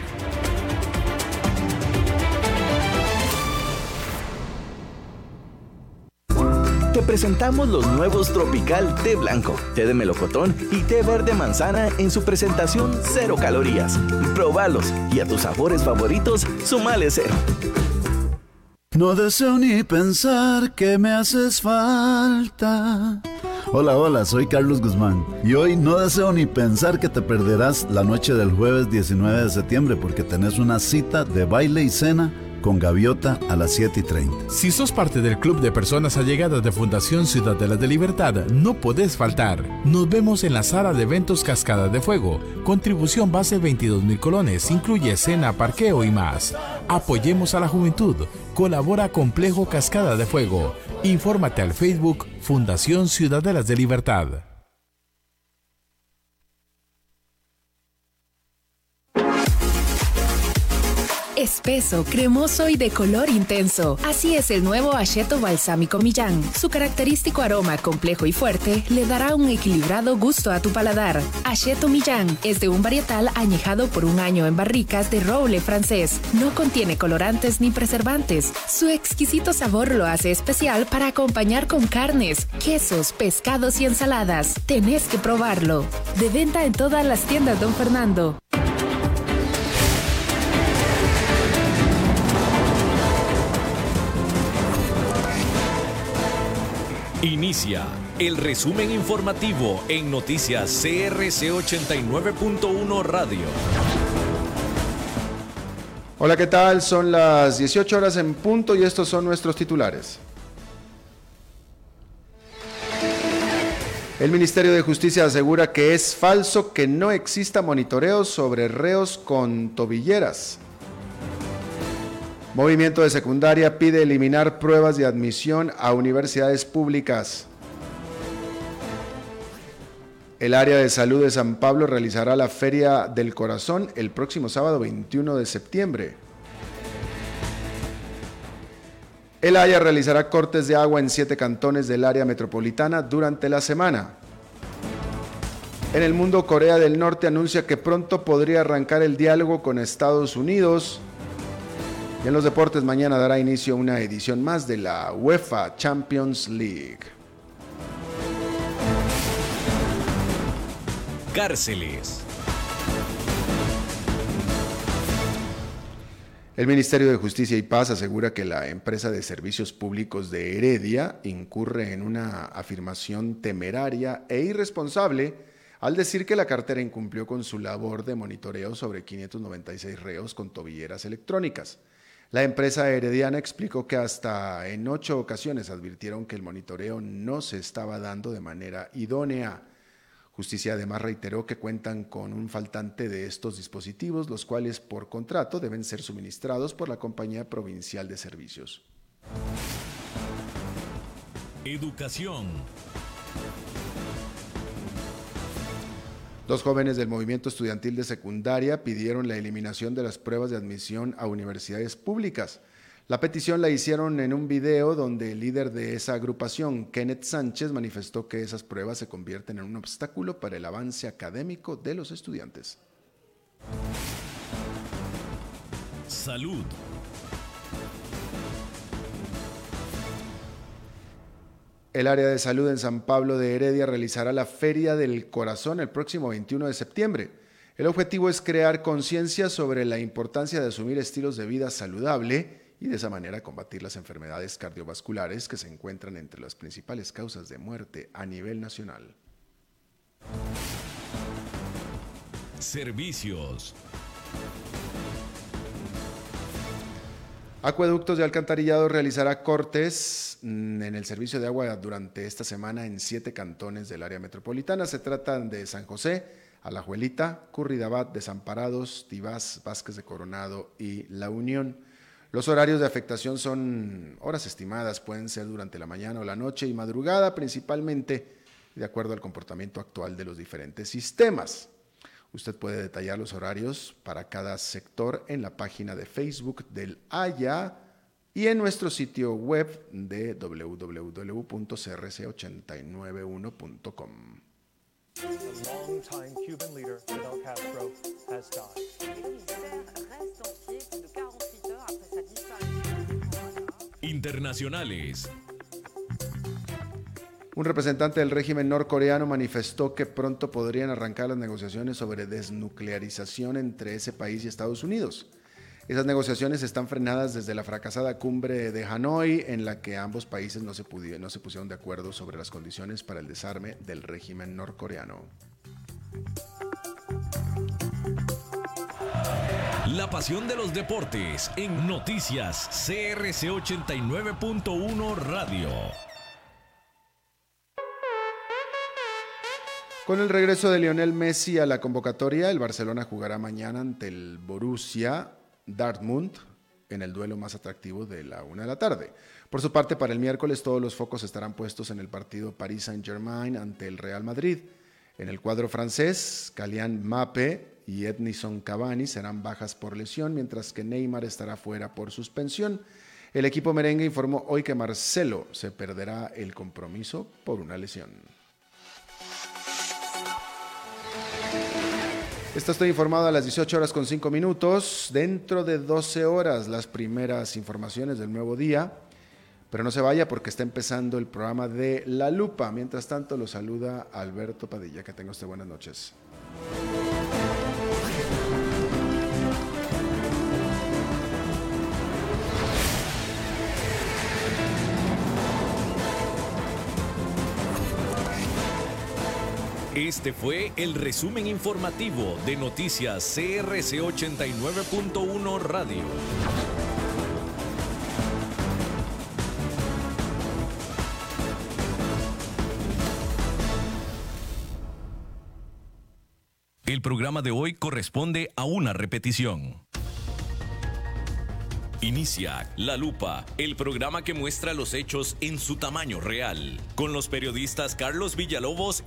Presentamos los nuevos Tropical Té Blanco, Té de Melocotón y Té Verde Manzana en su presentación cero calorías. Probalos y a tus sabores favoritos, sumale cero. No deseo ni pensar que me haces falta. Hola, hola, soy Carlos Guzmán y hoy no deseo ni pensar que te perderás la noche del jueves 19 de septiembre porque tenés una cita de baile y cena con Gaviota a las 7 y 30. Si sos parte del club de personas allegadas de Fundación Ciudadela de Libertad, no podés faltar. Nos vemos en la sala de eventos Cascada de Fuego. Contribución base 22 mil colones, incluye cena, parqueo y más. Apoyemos a la juventud. Colabora Complejo Cascada de Fuego. Infórmate al Facebook Fundación Ciudadelas de Libertad. Espeso, cremoso y de color intenso. Así es el nuevo Acheto Balsámico Millán. Su característico aroma complejo y fuerte le dará un equilibrado gusto a tu paladar. Acheto Millán es de un varietal añejado por un año en barricas de roble francés. No contiene colorantes ni preservantes. Su exquisito sabor lo hace especial para acompañar con carnes, quesos, pescados y ensaladas. Tenés que probarlo. De venta en todas las tiendas Don Fernando. Inicia el resumen informativo en noticias CRC 89.1 Radio. Hola, ¿qué tal? Son las 18 horas en punto y estos son nuestros titulares. El Ministerio de Justicia asegura que es falso que no exista monitoreo sobre reos con tobilleras. Movimiento de Secundaria pide eliminar pruebas de admisión a universidades públicas. El área de salud de San Pablo realizará la Feria del Corazón el próximo sábado 21 de septiembre. El Haya realizará cortes de agua en siete cantones del área metropolitana durante la semana. En el mundo, Corea del Norte anuncia que pronto podría arrancar el diálogo con Estados Unidos. Y en los deportes, mañana dará inicio una edición más de la UEFA Champions League. Cárceles. El Ministerio de Justicia y Paz asegura que la empresa de servicios públicos de Heredia incurre en una afirmación temeraria e irresponsable al decir que la cartera incumplió con su labor de monitoreo sobre 596 reos con tobilleras electrónicas. La empresa herediana explicó que hasta en ocho ocasiones advirtieron que el monitoreo no se estaba dando de manera idónea. Justicia además reiteró que cuentan con un faltante de estos dispositivos, los cuales por contrato deben ser suministrados por la Compañía Provincial de Servicios. Educación. Dos jóvenes del movimiento estudiantil de secundaria pidieron la eliminación de las pruebas de admisión a universidades públicas. La petición la hicieron en un video donde el líder de esa agrupación, Kenneth Sánchez, manifestó que esas pruebas se convierten en un obstáculo para el avance académico de los estudiantes. Salud. El área de salud en San Pablo de Heredia realizará la Feria del Corazón el próximo 21 de septiembre. El objetivo es crear conciencia sobre la importancia de asumir estilos de vida saludable y de esa manera combatir las enfermedades cardiovasculares que se encuentran entre las principales causas de muerte a nivel nacional. Servicios. Acueductos de Alcantarillado realizará cortes mm, en el servicio de agua durante esta semana en siete cantones del área metropolitana. Se tratan de San José, Alajuelita, Curridabat, Desamparados, Tibás, Vázquez de Coronado y La Unión. Los horarios de afectación son horas estimadas, pueden ser durante la mañana o la noche y madrugada, principalmente de acuerdo al comportamiento actual de los diferentes sistemas. Usted puede detallar los horarios para cada sector en la página de Facebook del AYA y en nuestro sitio web de www.crc891.com. Internacionales. Un representante del régimen norcoreano manifestó que pronto podrían arrancar las negociaciones sobre desnuclearización entre ese país y Estados Unidos. Esas negociaciones están frenadas desde la fracasada cumbre de Hanoi, en la que ambos países no se, no se pusieron de acuerdo sobre las condiciones para el desarme del régimen norcoreano. La pasión de los deportes en noticias CRC 89.1 Radio. Con el regreso de Lionel Messi a la convocatoria, el Barcelona jugará mañana ante el Borussia Dortmund en el duelo más atractivo de la una de la tarde. Por su parte, para el miércoles todos los focos estarán puestos en el partido Paris Saint-Germain ante el Real Madrid. En el cuadro francés, Calian Mape y Ednison Cavani serán bajas por lesión, mientras que Neymar estará fuera por suspensión. El equipo merengue informó hoy que Marcelo se perderá el compromiso por una lesión. Esto estoy informado a las 18 horas con 5 minutos. Dentro de 12 horas las primeras informaciones del nuevo día. Pero no se vaya porque está empezando el programa de La Lupa. Mientras tanto, lo saluda Alberto Padilla. Que tenga usted buenas noches. Este fue el resumen informativo de Noticias CRC 89.1 Radio. El programa de hoy corresponde a una repetición. Inicia La Lupa, el programa que muestra los hechos en su tamaño real, con los periodistas Carlos Villalobos